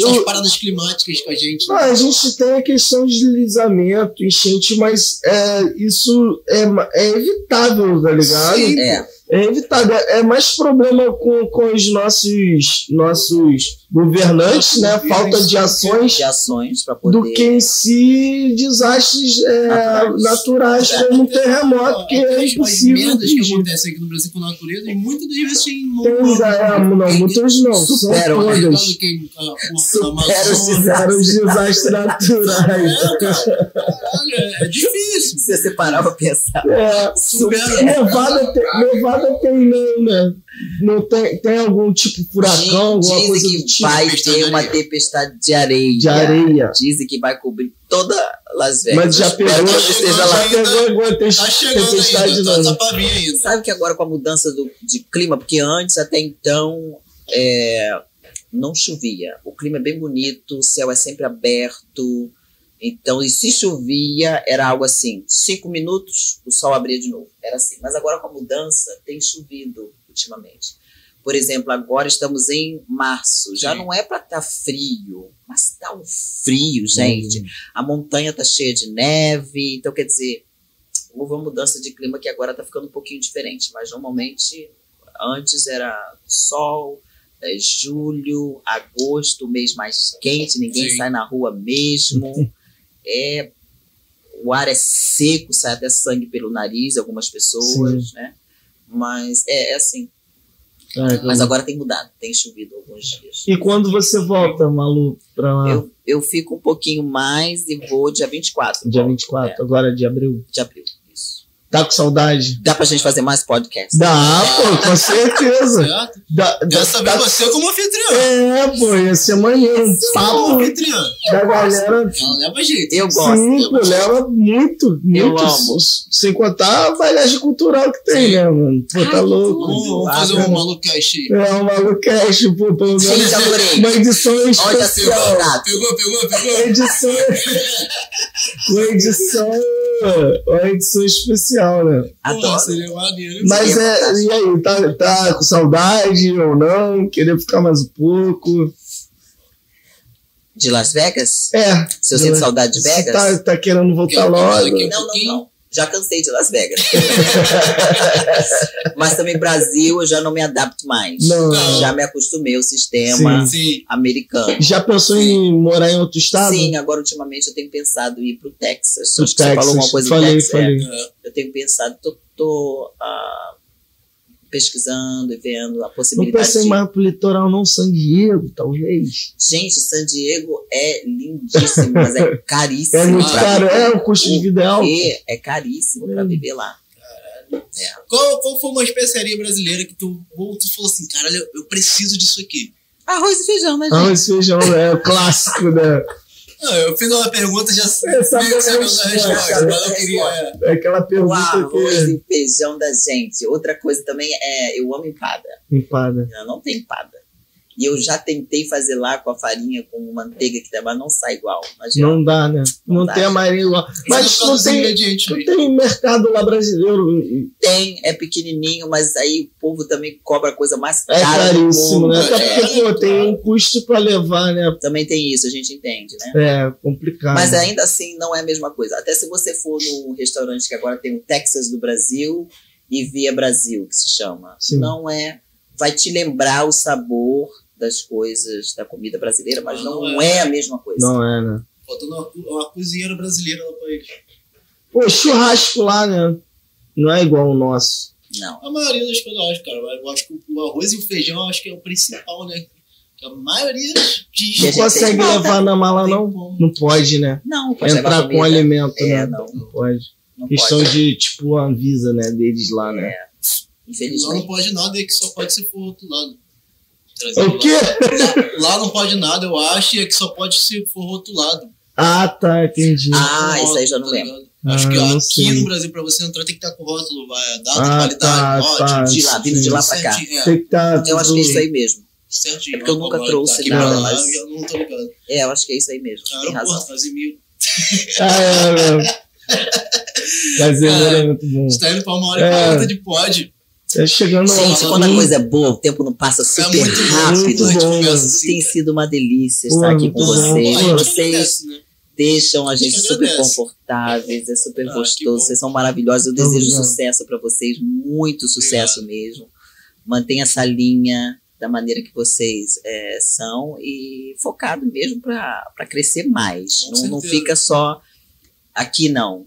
S2: Tirando os-
S1: paradas climáticas com a gente.
S2: Ah, a gente tem a questão de deslizamento, enchente, mas é, isso é, é evitável, tá ligado?
S1: Sim.
S3: É.
S2: É evitável. É mais problema com, com os nossos, nossos governantes, né? Falta de ações
S3: De ações poder.
S2: do que em si desastres é,
S3: Naturais.
S2: naturais,
S1: É,
S2: como um terremoto, que é impossível.
S1: As merdas que acontecem aqui no Brasil com a natureza, e muitas das vezes tem
S2: Tem, é, não, muitos não,
S3: Superam,
S2: são
S3: né?
S2: todas.
S1: Quem, a, a,
S3: Supera os
S2: desastres naturais.
S1: É, é, é difícil.
S3: Você pra pensar.
S2: É. Nevada tem, Nevada tem não, né? Não tem, tem algum tipo de furacão, alguma
S3: Dizem
S2: coisa
S3: que
S2: do tipo
S3: vai
S1: Tempestade
S3: ter uma tempestade de areia.
S2: de areia.
S3: Dizem que vai cobrir toda Las Vegas.
S2: Mas já pegou,
S3: que
S1: tá
S3: esteja lá.
S2: já pegou alguma
S1: Tá
S2: tempestade tempestade
S1: ainda, tá.
S3: Sabe que agora com a mudança do, de clima, porque antes até então é, não chovia. O clima é bem bonito, o céu é sempre aberto. Então, e se chovia, era algo assim: cinco minutos, o sol abria de novo. Era assim. Mas agora com a mudança, tem chovido ultimamente. Por exemplo, agora estamos em março. Já
S1: Sim.
S3: não é para estar frio, mas tá um frio, gente. A montanha tá cheia de neve, então quer dizer, houve uma mudança de clima que agora tá ficando um pouquinho diferente, mas normalmente antes era sol, é, julho, agosto, mês mais quente, ninguém
S1: Sim.
S3: sai na rua mesmo. é o ar é seco, sai até sangue pelo nariz, algumas pessoas, né? Mas é, é assim.
S2: É,
S3: Mas agora tem mudado, tem chovido alguns dias.
S2: E quando você volta, Malu, pra lá?
S3: Eu, eu fico um pouquinho mais e vou dia 24.
S2: Dia
S3: volto,
S2: 24, agora de abril.
S3: É, de abril.
S2: Tá com saudade?
S3: Dá pra gente fazer mais podcast.
S2: Dá, pô, com certeza.
S1: Certo?
S2: Dá, dá,
S1: vez
S2: dá-
S1: você como anfitriã.
S2: É, pô, ia ser maneiro.
S1: Como
S2: papo
S1: anfitriã.
S2: da galera.
S1: Ela leva jeito.
S3: Eu gosto.
S2: Sim, pô, leva muito,
S3: Eu
S2: muito.
S3: amo.
S2: Sem contar a bagagem cultural que tem,
S1: Sim.
S2: né, mano? Pô, tá
S3: Ai,
S2: louco.
S1: Vamos,
S2: Ah,
S1: fazer um malucast aí.
S2: É um malucast, pô, pelo
S3: Gente,
S2: menos
S3: adorei.
S2: uma edição
S3: Olha
S2: especial.
S3: só, gato.
S1: Pegou, pegou, pegou.
S2: Uma edição. uma edição. Uma edição especial, né?
S1: Pô,
S3: Adoro.
S1: seria maneiro.
S2: Mas é. E aí, tá, tá com saudade ou não? Queria ficar mais um pouco?
S3: De Las Vegas?
S2: É.
S3: Se eu sinto saudade de Vegas?
S2: Tá, tá querendo voltar logo?
S3: Não, não, não. Já cansei de Las Vegas. Mas também Brasil eu já não me adapto mais.
S2: Não.
S3: Já me acostumei ao sistema
S1: Sim.
S3: americano.
S2: Já pensou em morar em outro estado?
S3: Sim, agora ultimamente eu tenho pensado em ir pro Texas.
S2: Pro
S3: Acho que você falou alguma coisa
S2: falei,
S3: do Texas. é.
S2: falei.
S1: É.
S3: eu tenho pensado, tô, tô, ah, pesquisando e vendo a
S2: Não
S3: possibilidade
S2: pensei
S3: de...
S2: mais pro litoral, não, San Diego, talvez.
S3: Gente, San Diego é lindíssimo, mas é caríssimo.
S2: É muito caro, é, o custo de vida é alto.
S3: É caríssimo pra
S2: Hum.
S3: viver lá.
S1: Qual, qual foi uma especiaria brasileira que tu, tu falou assim, caralho, eu, eu preciso disso aqui?
S3: Arroz e feijão, né, gente?
S2: Arroz e feijão é o clássico, né?
S1: Não, eu fiz uma pergunta já
S2: É, sabe
S1: meio que sabendo
S2: a
S1: a
S2: resposta,
S1: resposta, mas eu
S3: né?
S1: queria. é.
S2: É aquela
S3: O
S2: pergunta
S3: arroz
S2: que
S3: e feijão da gente. Outra coisa também é, eu amo empada.
S2: empada.
S3: Ela não tem empada. E eu já tentei fazer lá com a farinha, com manteiga, que mas não sai igual. Imagina.
S2: Não dá, né? Não,
S3: Não dá.
S2: tem a marinha igual. Mas não tem, não tem mercado lá brasileiro.
S3: Tem, é pequenininho, mas aí o povo também cobra a coisa mais
S2: É
S3: cara do
S2: caríssimo, né? Até
S3: É,
S2: porque, pô, tem um custo pra levar, né?
S3: também tem isso, a gente entende, né?
S2: É complicado.
S3: Mas ainda assim não é a mesma coisa. Até se você for no restaurante que agora tem o Texas do Brasil e Via Brasil, que se chama.
S2: Sim.
S3: Não é. Vai te lembrar o sabor das coisas da comida brasileira, mas não,
S1: Não
S3: é. a mesma coisa.
S2: Não é, né?
S1: Faltando uma, uma cozinheira brasileira no país.
S2: Pô, churrasco lá, né? Não é igual o nosso.
S3: Não.
S1: A maioria das coisas, eu acho, cara. Eu acho que o arroz e o feijão eu acho que é o principal, né? Que a maioria diz.
S2: Não consegue levar na mala, não?
S1: como.
S2: Não pode, né?
S3: Não, pode levar
S2: Entrar com alimento,
S3: É,
S2: né?
S3: não.
S2: Não pode.
S3: Não
S2: Questão
S3: pode.
S2: de, tipo, a Anvisa, né? Deles lá, né?
S3: É,
S1: Lá não
S3: infelizmente.
S1: pode nada, é que só pode se for outro lado. Trazer
S2: O quê?
S1: Lá, lá não pode nada, eu acho, e é que só pode se for rotulado.
S2: Ah, tá, entendi.
S3: Ah, isso aí já não
S1: tá
S3: lembro.
S1: Acho
S2: Ah,
S1: que
S2: não
S1: aqui
S2: sei.
S1: no Brasil, pra você entrar, tem que estar com rótulo, vai, a data,
S2: Ah,
S1: qualidade,
S2: tá,
S1: lote,
S2: tá.
S3: De lá, vindo de lá pra cá.
S1: certinho, é,
S2: Tem que tá
S3: Eu acho que é isso aí mesmo.
S1: certinho.
S3: É porque eu nunca trouxe
S1: aqui
S3: nada,
S1: pra lá,
S3: mas-
S1: Eu não tô ligado.
S3: É, eu acho que é isso aí mesmo. Tem razão.
S1: Aeroporto, Casimiro.
S2: Ah, é, é. Brasileiro é muito bom.
S1: Você tá indo pra uma hora
S2: É.
S1: e quarenta de pod.
S2: É chegando
S3: Gente,
S2: fim.
S3: quando a coisa é boa, o tempo não passa
S1: É
S3: super
S1: muito
S3: rápido.
S2: muito
S1: a
S2: bom.
S1: assim,
S3: Tem sido uma delícia estar aqui com
S2: bom.
S3: vocês.
S1: A
S3: Vocês
S1: né?
S3: deixam a gente super confortáveis, é super
S1: Ah,
S3: gostoso. Vocês são maravilhosos. Eu desejo sucesso para vocês, muito sucesso mesmo. Mantenha essa linha da maneira que vocês é, são e focado mesmo para crescer mais. Não, não fica só aqui, não.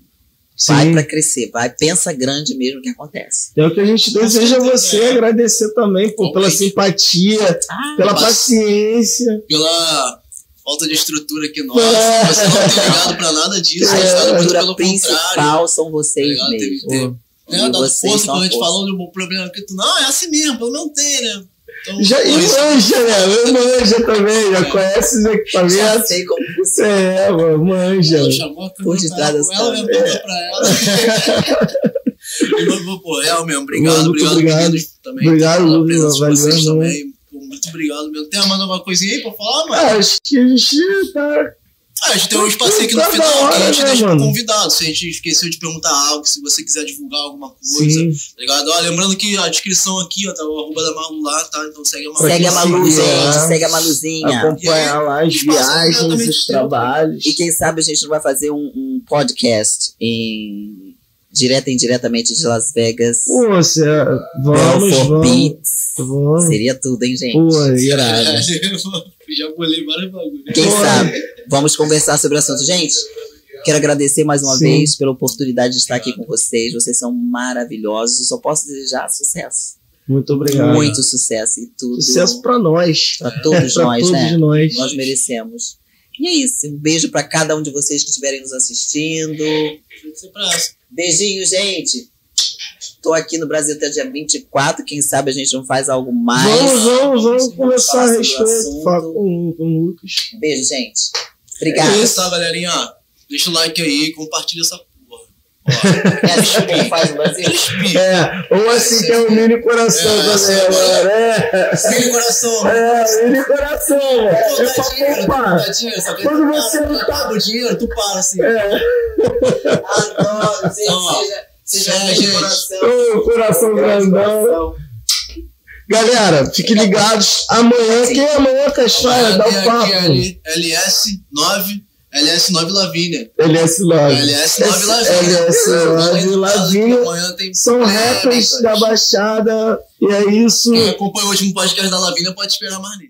S3: Vai
S2: Sim.
S3: para crescer, vai, pensa grande mesmo que acontece.
S2: É o que a gente deseja a você,
S1: é.
S2: agradecer também pô, pela simpatia,
S3: Ah,
S2: pela
S1: Mas-
S2: paciência.
S1: Pela falta de estrutura aqui nossa.
S2: É.
S1: Você não tem ligado pra nada disso.
S3: a
S1: a tá muito
S3: estrutura
S1: pelo contrário.
S3: principal são vocês
S1: Tá? Teve-
S3: mesmo.
S1: teve-. Né, dá
S3: vocês
S1: força quando a
S3: a
S1: gente falou de um problema que tu, não, é assim mesmo, pelo menos tem, né? Então,
S2: Já, e
S1: isso-
S2: manja, né? Manja também, já conhece os
S3: Já
S2: equipamentos.
S3: sei como funciona.
S2: É, mano, manja.
S1: Ela chamou
S3: Por detrás
S1: ela mesmo pra ela. E, pô, pô, real mesmo, obrigado,
S2: Muito
S1: obrigado,
S2: obrigado.
S1: meninos também.
S2: Obrigado,
S1: pela
S2: Lucas,
S1: presença de
S2: valeu,
S1: vocês também. Pô, muito obrigado mesmo. Tem mais alguma coisinha aí pra falar, mano?
S2: Ah, acho que a gente tá.
S1: Ah, a gente tem um espacinho aqui no
S2: Tá
S1: final que a
S2: hora,
S1: gente
S2: né,
S1: deixa
S2: mano?
S1: convidado. Se a gente esqueceu de perguntar algo, se você quiser divulgar alguma coisa,
S2: Sim.
S1: tá ligado? Ó, lembrando que a descrição aqui, ó, tá o arroba da Malu lá, tá? Então segue a Malu.
S3: Segue a Malu, gente.
S2: né?
S3: Segue a Maluzinha.
S2: Acompanhar lá as
S1: espaço
S2: viagens, os
S1: seu,
S2: trabalhos.
S3: E quem sabe a gente não vai fazer um, um podcast em direta e indiretamente de Las Vegas.
S2: Pô, você, vamos, vamos.
S3: Beats.
S2: Vamos.
S3: Seria tudo, hein, gente?
S2: Pô, irado.
S1: Já bolei vários bagulhos.
S3: Quem
S2: Pô.
S3: sabe? Vamos conversar sobre o assunto. Gente, quero agradecer mais uma
S2: Sim.
S3: vez pela oportunidade de estar aqui com vocês. Vocês são maravilhosos. Eu só posso desejar sucesso.
S2: Muito obrigado.
S3: Muito sucesso e tudo.
S2: Sucesso pra nós.
S3: pra todos
S2: pra
S3: nós,
S2: todos
S3: né?
S2: nós.
S3: Nós merecemos. E é isso. Um beijo pra cada um de vocês que estiverem nos assistindo. Beijinho, gente. Tô aqui no Brasil até dia 24. Quem sabe a gente não faz algo mais.
S2: Vamos, vamos, vamos conversar a respeito. Falar com, com o Lucas.
S3: Beijo, gente.
S1: É
S3: Obrigada.
S1: isso, tá, galerinha? Deixa o like aí, compartilha essa porra. Ó,
S3: É.
S2: É, ou assim que é o mini coração
S1: É,
S2: também, agora. É,
S1: Mini coração.
S2: é, mini coração. É
S1: dá
S2: pra
S1: dinheiro,
S2: poupar. Quando você não
S1: não
S2: tá-
S1: acaba o dinheiro, tu para assim.
S2: É,
S3: Adoro. Gente,
S1: Então,
S3: seja, seja
S1: é, gente.
S3: coração.
S2: Ô, coração grandão. Galera, fiquem ligados. Amanhã, quem é amanhã, Castanha? Dá o papo.
S1: ali, LS9, LS9 Lavínia.
S2: LS9.
S1: LS9 Lavínia.
S2: LS9 Lavínia.
S1: Amanhã tem
S2: São rappers da Baixada. E é isso.
S1: Quem acompanhou o último podcast da Lavínia pode esperar mais nele.